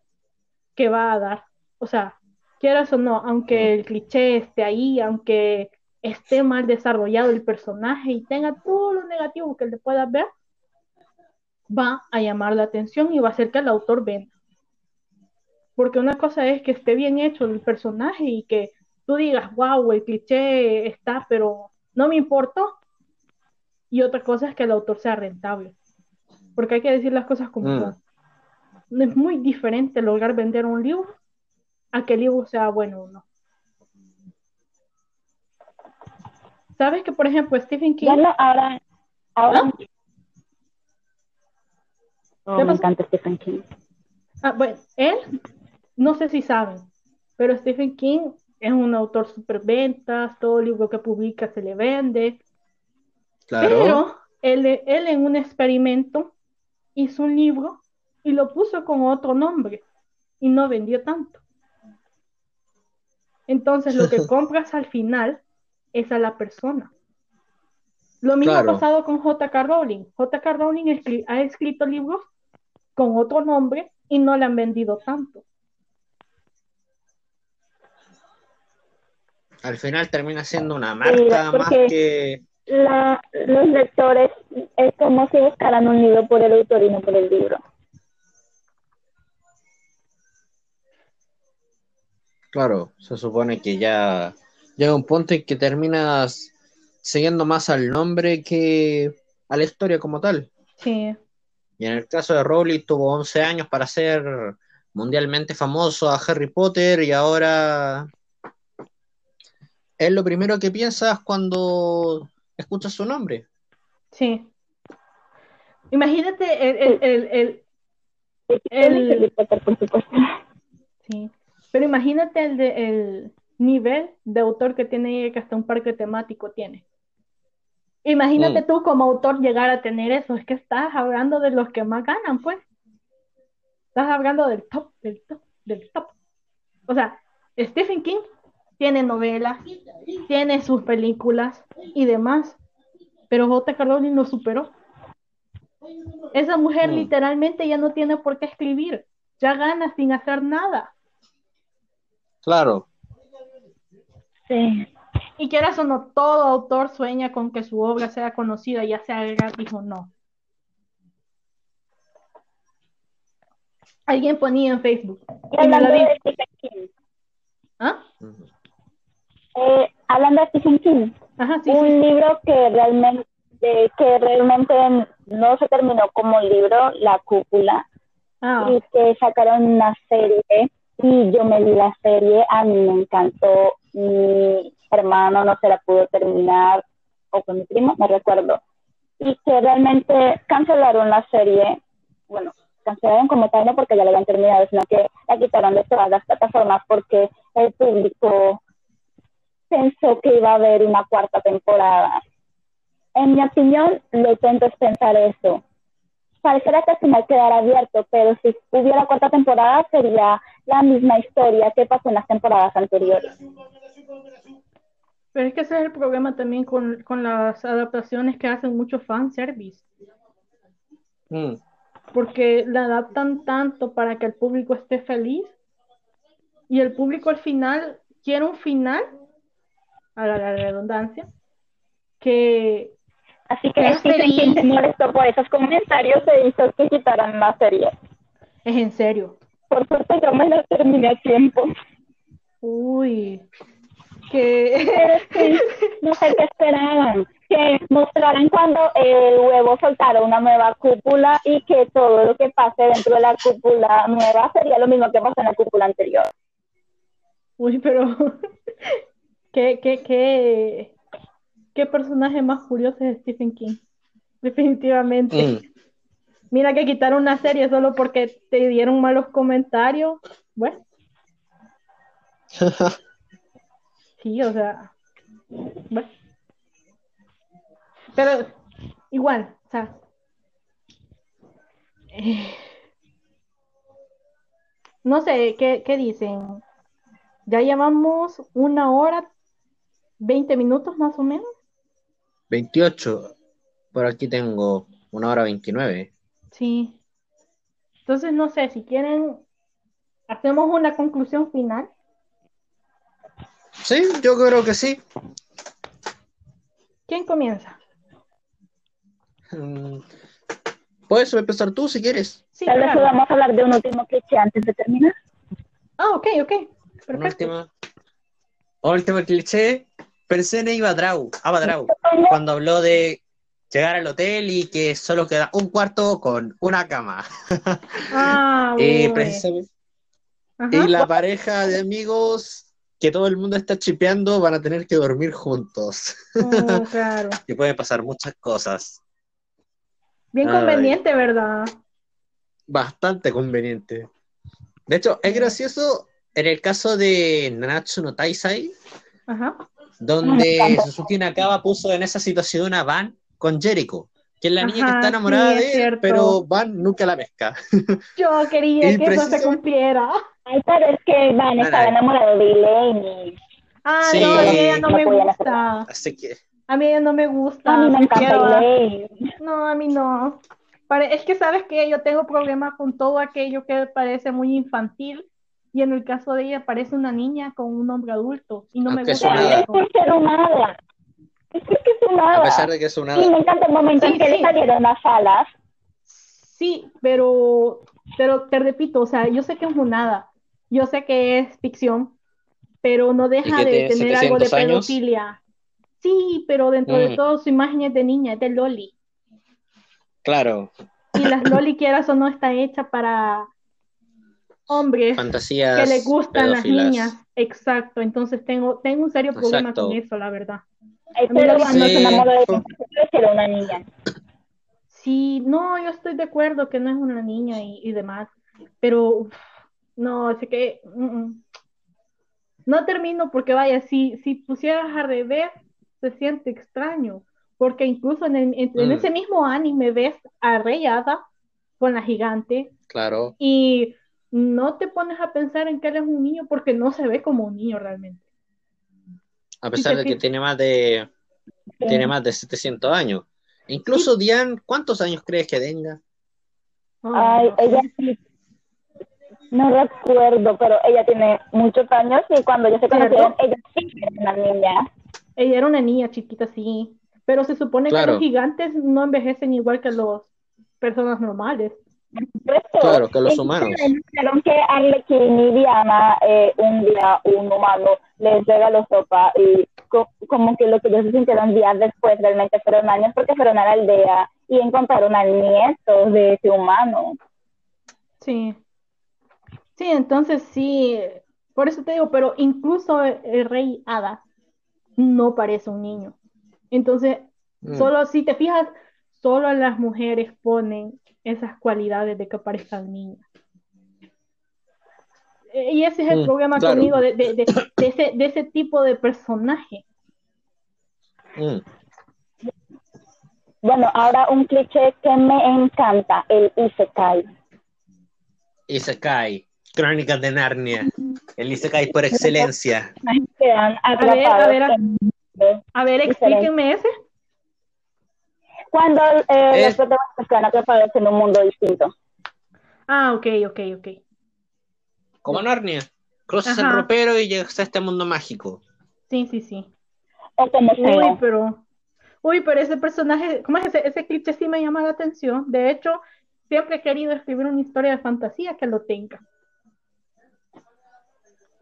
que va a dar, o sea, quieras o no, aunque el cliché esté ahí, aunque esté mal desarrollado el personaje y tenga todo lo negativo que le pueda ver, va a llamar la atención y va a hacer que el autor venda. Porque una cosa es que esté bien hecho el personaje y que tú digas, wow, el cliché está, pero no me importó. Y otra cosa es que el autor sea rentable porque hay que decir las cosas como mm. son. No es muy diferente lograr vender un libro a que el libro sea bueno o no. ¿Sabes que, por ejemplo, Stephen King...
ahora, ahora... ¿Ah? Oh, me encanta Stephen King.
Ah, bueno, él, no sé si saben, pero Stephen King es un autor super ventas, todo libro que publica se le vende. Claro. Pero él, él en un experimento hizo un libro y lo puso con otro nombre y no vendió tanto. Entonces lo que compras al final es a la persona. Lo mismo ha pasado con J.K. Rowling. J.K. Rowling ha escrito libros con otro nombre y no le han vendido tanto.
Al final termina siendo una marca más que
la, los lectores es como si buscaran un libro por el autor y no por el libro.
Claro, se supone que ya llega un punto en que terminas siguiendo más al nombre que a la historia como tal.
Sí.
Y en el caso de Rowling tuvo 11 años para ser mundialmente famoso a Harry Potter y ahora es lo primero que piensas cuando escucha su nombre.
Sí. Imagínate el, el, el, sí. Pero imagínate el, de, el nivel de autor que tiene que hasta un parque temático tiene. Imagínate mm. tú como autor llegar a tener eso. Es que estás hablando de los que más ganan, pues. Estás hablando del top, del top, del top. O sea, Stephen King tiene novelas, tiene sus películas y demás, pero J.K. Rowling lo superó. Esa mujer
Mm.
literalmente ya no tiene por qué escribir, ya gana sin hacer nada.
Claro.
Sí.
Y quieras o no, todo autor sueña con que su obra sea conocida, ya sea gratis o no. Alguien ponía en Facebook.
Y
me
Stephen King,
¿Ah?
eh, hablando de Stephen King,
Ajá, sí,
un
sí.
libro que realmente que realmente no se terminó como libro, La Cúpula,
Ah,
y que sacaron una serie y yo me vi la serie, a mí me encantó, mi hermano no se la pudo terminar, o con mi primo, no recuerdo, y que realmente cancelaron la serie, bueno, cancelaron como tal, no porque ya la habían terminado, sino que la quitaron de todas las plataformas porque el público pensó que iba a haber una cuarta temporada. En mi opinión, lo tonto es pensar eso. Pareciera que al final quedara abierto, pero si hubiera cuarta temporada sería la misma historia que pasó en las temporadas anteriores.
pero es que ese es el problema también con, con las adaptaciones que hacen mucho fanservice.
Mm.
porque la adaptan tanto para que el público esté feliz y el público al final quiere un final, a la, la redundancia, que
Así que
Es
Stephen
feliz.
King se molestó por esos comentarios e hizo que quitaran la serie.
es en serio.
Por suerte yo me la terminé a tiempo.
Uy, que
sí, no sé qué esperaban. Que mostraran cuando el huevo soltara una nueva cúpula y que todo lo que pase dentro de la cúpula nueva sería lo mismo que pasó en la cúpula anterior.
Uy, pero qué, qué, qué, qué personaje más curioso es Stephen King. Definitivamente.
Mm.
Mira que quitaron una serie solo porque te dieron malos comentarios. Bueno, sí, o sea. Bueno. Pero igual, o sea. eh, no sé, ¿qué, qué dicen? Ya llevamos una hora, 20 minutos más o menos.
28. Por aquí tengo una hora 29.
Sí. Entonces, no sé, si quieren, hacemos una conclusión final.
Sí, yo creo que sí.
¿Quién comienza?
Mm. Puedes empezar tú si quieres.
Sí,
Tal vez
claro.
podamos hablar de un último cliché antes de terminar.
Ah, ok, ok. Perfecto.
última. Último cliché. Pensé en Eva Drau, Ava Drau, cuando habló de llegar al hotel y que solo queda un cuarto con una cama.
Ah,
Eh, precisamente- y la pareja de amigos que todo el mundo está chipeando van a tener que dormir juntos.
Oh, claro.
Y pueden pasar muchas cosas.
Bien
Ay.
conveniente, ¿verdad?
Bastante conveniente. De hecho, es gracioso en el caso de Nanatsu no Taisai,
Ajá.
donde Suzuki Nakaba puso en esa situación una Van con Jericho, que es la niña que está enamorada
sí, es
de él,
cierto.
pero Van nunca la pesca.
Yo quería
Y
que eso se cumpliera.
Ay, pero es que Van estaba enamorado de Elaine
Ah,
Sí.
no, a mí ella no
No
me gusta.
Así que,
A mí ella no me gusta.
a mí me encanta Elaine.
No, a mí no. Es que sabes que yo tengo problemas con todo aquello que parece muy infantil y en el caso de ella parece una niña con un hombre adulto y no me
Aunque
gusta
una
Es por ser un hada. Es que es un
a pesar de que es una
Y me encanta el momento
Sí,
en que
sí.
le salieron las alas.
Sí, pero, pero te repito, o sea, yo sé que es monada, yo sé que es ficción, pero no deja de tener algo de
700 años?
pedofilia. Sí, pero dentro de
Mm.
todo su imagen es de niña, es de Loli.
Claro,
Y las Loli, quieras o no, está hecha para hombres
fantasías
que les gustan las niñas. Exacto, entonces tengo, tengo un serio problema
Exacto.
con eso, la verdad. A
pero cuando
Sí.
se enamoró de era una niña.
Sí, no, yo estoy de acuerdo que no es una niña y, y demás, pero uf, no, así que mm, mm. no termino porque vaya, si, si pusieras al revés, se siente extraño, porque incluso en, el- en- en
Mm.
ese mismo anime ves a Rey con la gigante
Claro,
y no te pones a pensar en que él es un niño porque no se ve como un niño realmente.
A pesar de que tiene más de
Sí.
tiene más de 700 años. Incluso Diane, ¿cuántos años crees que tenga?
Ay, ella sí. No recuerdo, pero ella tiene muchos años y cuando yo se conocieron, ella sí era una niña.
Ella era una niña chiquita, sí. Pero se supone que los gigantes no envejecen igual que las personas normales.
Claro, que los humanos.
Dijeron que Arlequín y Diana, eh, un día un humano les regaló sopa y como que lo que ellos se sintieron días después realmente fueron años porque fueron a la aldea y encontraron al nieto de ese humano.
Sí. Sí, entonces sí, por eso te digo, pero incluso el rey Hada no parece un niño. Entonces, mm. solo si te fijas, solo las mujeres ponen esas cualidades de que parezcan niñas. Y ese es el mm, problema conmigo de, ese, de ese tipo de personaje.
Mm. Bueno, ahora un cliché que me encanta, el Isekai.
Isekai, Crónicas de Narnia, el Isekai por excelencia.
A ver, a ver, a, ver, explíquenme ese.
Cuando eh, los quedan atrapados en un mundo distinto.
Ah, ok, ok, ok.
Como Narnia. Cruzas el ropero y llegas a este mundo mágico.
Sí, sí, sí.
O como
Uy, pero uy, pero ese personaje, ¿cómo es ese? Ese cliché sí me llama la atención. De hecho, siempre he querido escribir una historia de fantasía que lo tenga.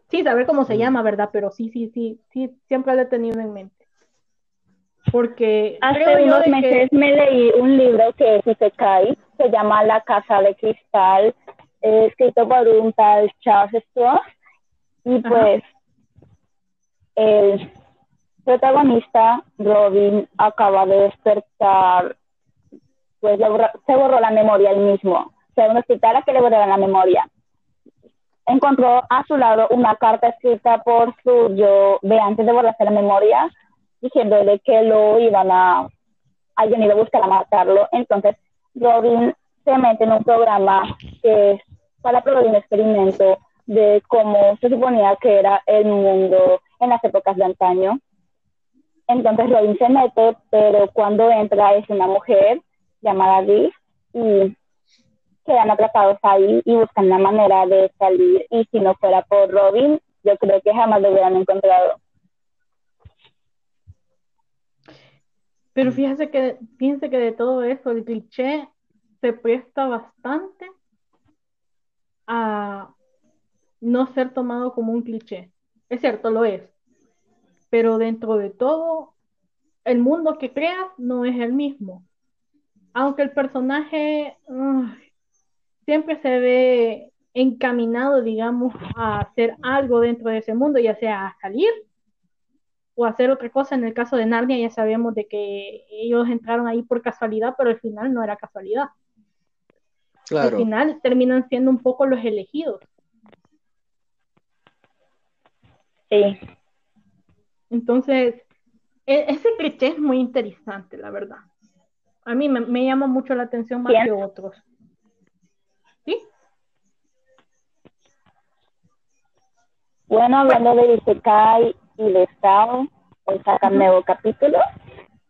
Sí, saber cómo se mm. llama, ¿verdad? Pero sí, sí, sí, sí, siempre lo he tenido en mente. Porque
hace unos meses me leí un libro que es Isekai, se llama La Casa de Cristal, escrito por un tal Charles Stross, y pues el protagonista, Robin, acaba de despertar, pues se borró la memoria él mismo. Se un hospital a que le borraron la memoria. Encontró a su lado una carta escrita por su yo de antes de borrarse la memoria, diciéndole que lo iban a, alguien iba a buscar a matarlo. Entonces, Robin se mete en un programa que es para probar un experimento de cómo se suponía que era el mundo en las épocas de antaño entonces Robin se mete, pero cuando entra es una mujer llamada Liz y quedan atrapados ahí y buscan la manera de salir. Y si no fuera por Robin, yo creo que jamás lo hubieran encontrado.
Pero fíjese que, fíjense que de todo eso, el cliché se presta bastante a no ser tomado como un cliché. Es cierto, lo es pero dentro de todo, el mundo que creas no es el mismo. Aunque el personaje siempre se ve encaminado, digamos, a hacer algo dentro de ese mundo, ya sea a salir o hacer otra cosa. En el caso de Narnia ya sabemos de que ellos entraron ahí por casualidad, pero al final no era casualidad. Al final terminan siendo un poco los elegidos.
Sí.
Entonces, e, ese cliché es muy interesante, la verdad. A mí me, llama mucho la atención más que otros. ¿Sí?
Bueno, hablando de Isekai y de Sao, hoy sacan nuevo capítulo.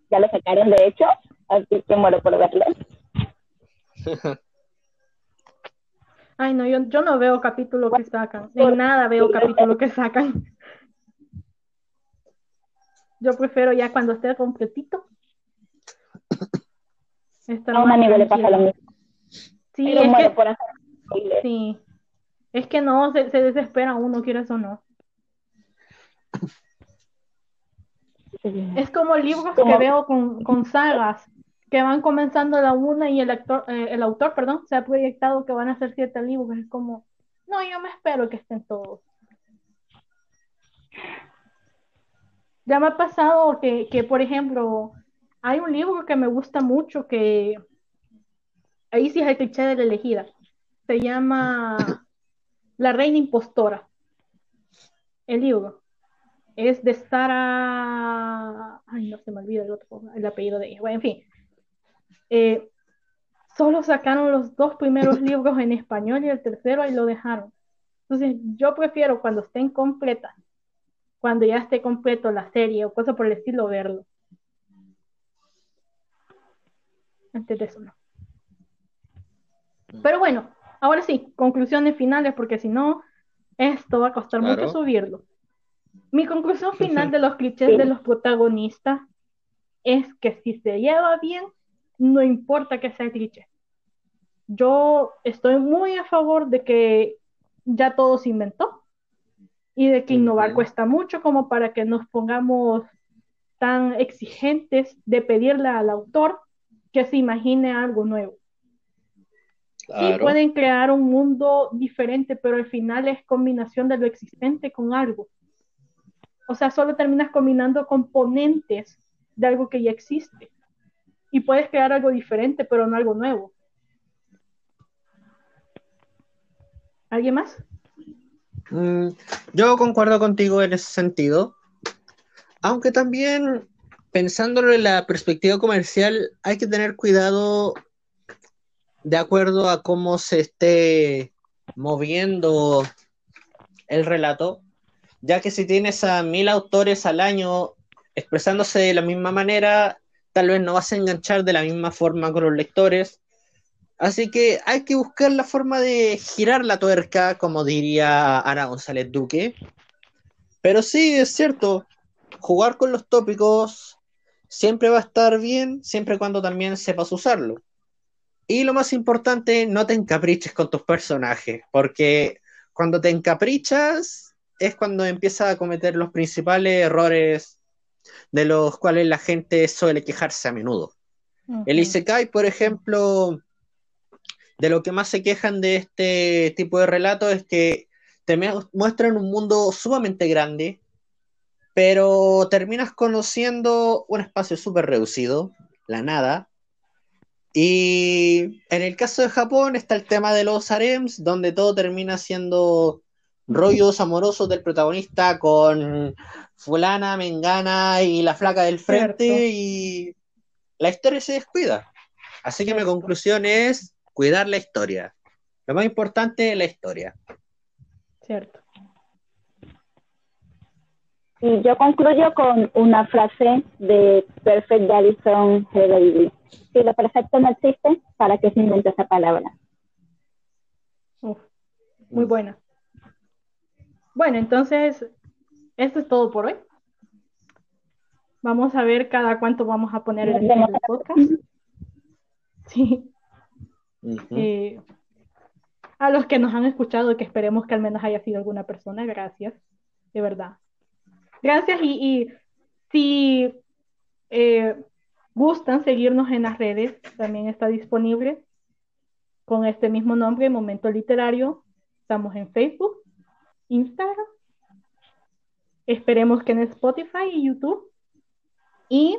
Ya lo sacaron, de hecho, así que muero por verlo.
Ay, no, yo, yo no veo capítulo que sacan. En nada veo capítulo que sacan. Yo prefiero ya cuando esté completito.
a un amigo le pasa lo mismo.
Sí, es que, por sí. Es que no, se, desespera uno, quieres o no. Es como libros que veo con, con, sagas que van comenzando la una y el actor, eh, el autor, perdón, se ha proyectado que van a ser siete libros. Es como, no, yo me espero que estén todos. Ya me ha pasado que, por ejemplo, hay un libro que me gusta mucho que ahí sí es el cliché de la elegida. Se llama La Reina Impostora. El libro es de Sara. Ay, no se me olvida el otro, el apellido de ella. Bueno, en fin. Eh, solo sacaron los dos primeros libros en español y el tercero ahí lo dejaron. Entonces, yo prefiero cuando estén completas cuando ya esté completo la serie o cosa por el estilo, verlo. antes de eso no. Pero bueno, ahora sí, conclusiones finales, porque si no, esto va a costar mucho subirlo. Mi conclusión final de los clichés de los protagonistas es que si se lleva bien, no importa que sea cliché. Yo estoy muy a favor de que ya todo se inventó y de que innovar cuesta mucho como para que nos pongamos tan exigentes de pedirle al autor que se imagine algo nuevo. Sí, pueden crear un mundo diferente, pero al final es combinación de lo existente con algo. O sea, solo terminas combinando componentes de algo que ya existe. Y puedes crear algo diferente, pero no algo nuevo. ¿Alguien más?
Mm, yo concuerdo contigo en ese sentido. Aunque también, pensándolo en la perspectiva comercial, hay que tener cuidado de acuerdo a cómo se esté moviendo el relato, ya que si tienes a mil autores al año expresándose de la misma manera, tal vez no vas a enganchar de la misma forma con los lectores. Así que hay que buscar la forma de girar la tuerca, como diría Ana González Duque. Pero sí, es cierto, jugar con los tópicos siempre va a estar bien, siempre y cuando también sepas usarlo. Y lo más importante, no te encapriches con tus personajes, porque cuando te encaprichas es cuando empiezas a cometer los principales errores de los cuales la gente suele quejarse a menudo. El Isekai, por ejemplo, de lo que más se quejan de este tipo de relato es que te muestran un mundo sumamente grande, pero terminas conociendo un espacio súper reducido, la nada, y en el caso de Japón está el tema de los harems, donde todo termina siendo rollos amorosos del protagonista con fulana, mengana y la flaca del frente y la historia se descuida. Así que mi conclusión es cuidar la historia. Lo más importante es la historia.
Cierto.
Y yo concluyo con una frase de Perfect Garrison Baby si lo perfecto no existe, ¿para qué se inventa esa palabra?
muy buena. Bueno, entonces, esto es todo por hoy. Vamos a ver cada cuánto vamos a poner el, el podcast. Sí. Eh, a los que nos han escuchado, que esperemos que al menos haya sido alguna persona, gracias, de verdad. Gracias y, si eh, gustan seguirnos en las redes, también está disponible con este mismo nombre, Momento Literario. Estamos en Facebook, Instagram. Esperemos que en Spotify y YouTube. Y,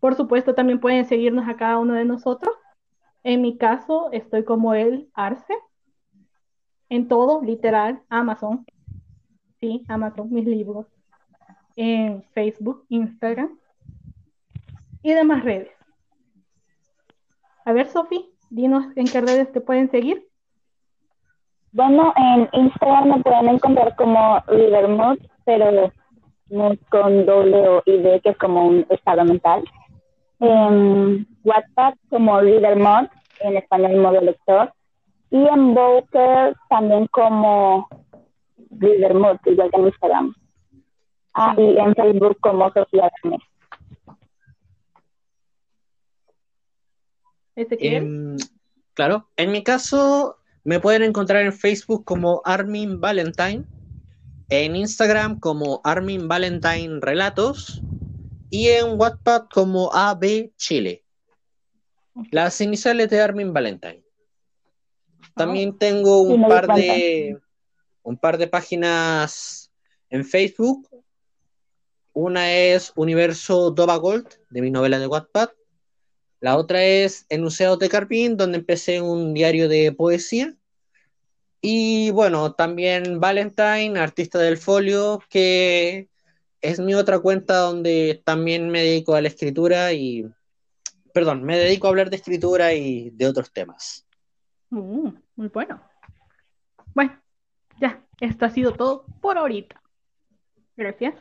por supuesto, también pueden seguirnos a cada uno de nosotros. En mi caso, estoy como el Arce. En todo, literal, Amazon. Sí, Amazon, mis libros. En Facebook, Instagram y demás redes. A ver, Sofi, dinos en qué redes te pueden seguir.
Bueno, en Instagram me pueden encontrar como Rivermood, pero no con doble o ID, que es como un estado mental. En WhatsApp como Readermod, en español modo lector. Y en Booker también como Readermod, igual que en Instagram. Ah, y en Facebook como Sofía Gómez.
Em, claro, en mi caso me pueden encontrar en Facebook como Armin Valentine, en Instagram como Armin Valentine Relatos y en WhatsApp como AB Chile. Las iniciales de Armin Valentine. También oh. tengo un par de un par de páginas en Facebook. Una es Universo Dova Gold, de mi novela de Wattpad, la otra es Enunciados de Carpín, donde empecé un diario de poesía. Y bueno, también Valentine, artista del folio, que es mi otra cuenta donde también me dedico a la escritura y, perdón, me dedico a hablar de escritura y de otros temas.
Mm, muy bueno. Bueno, ya, esto ha sido todo por ahorita. Gracias.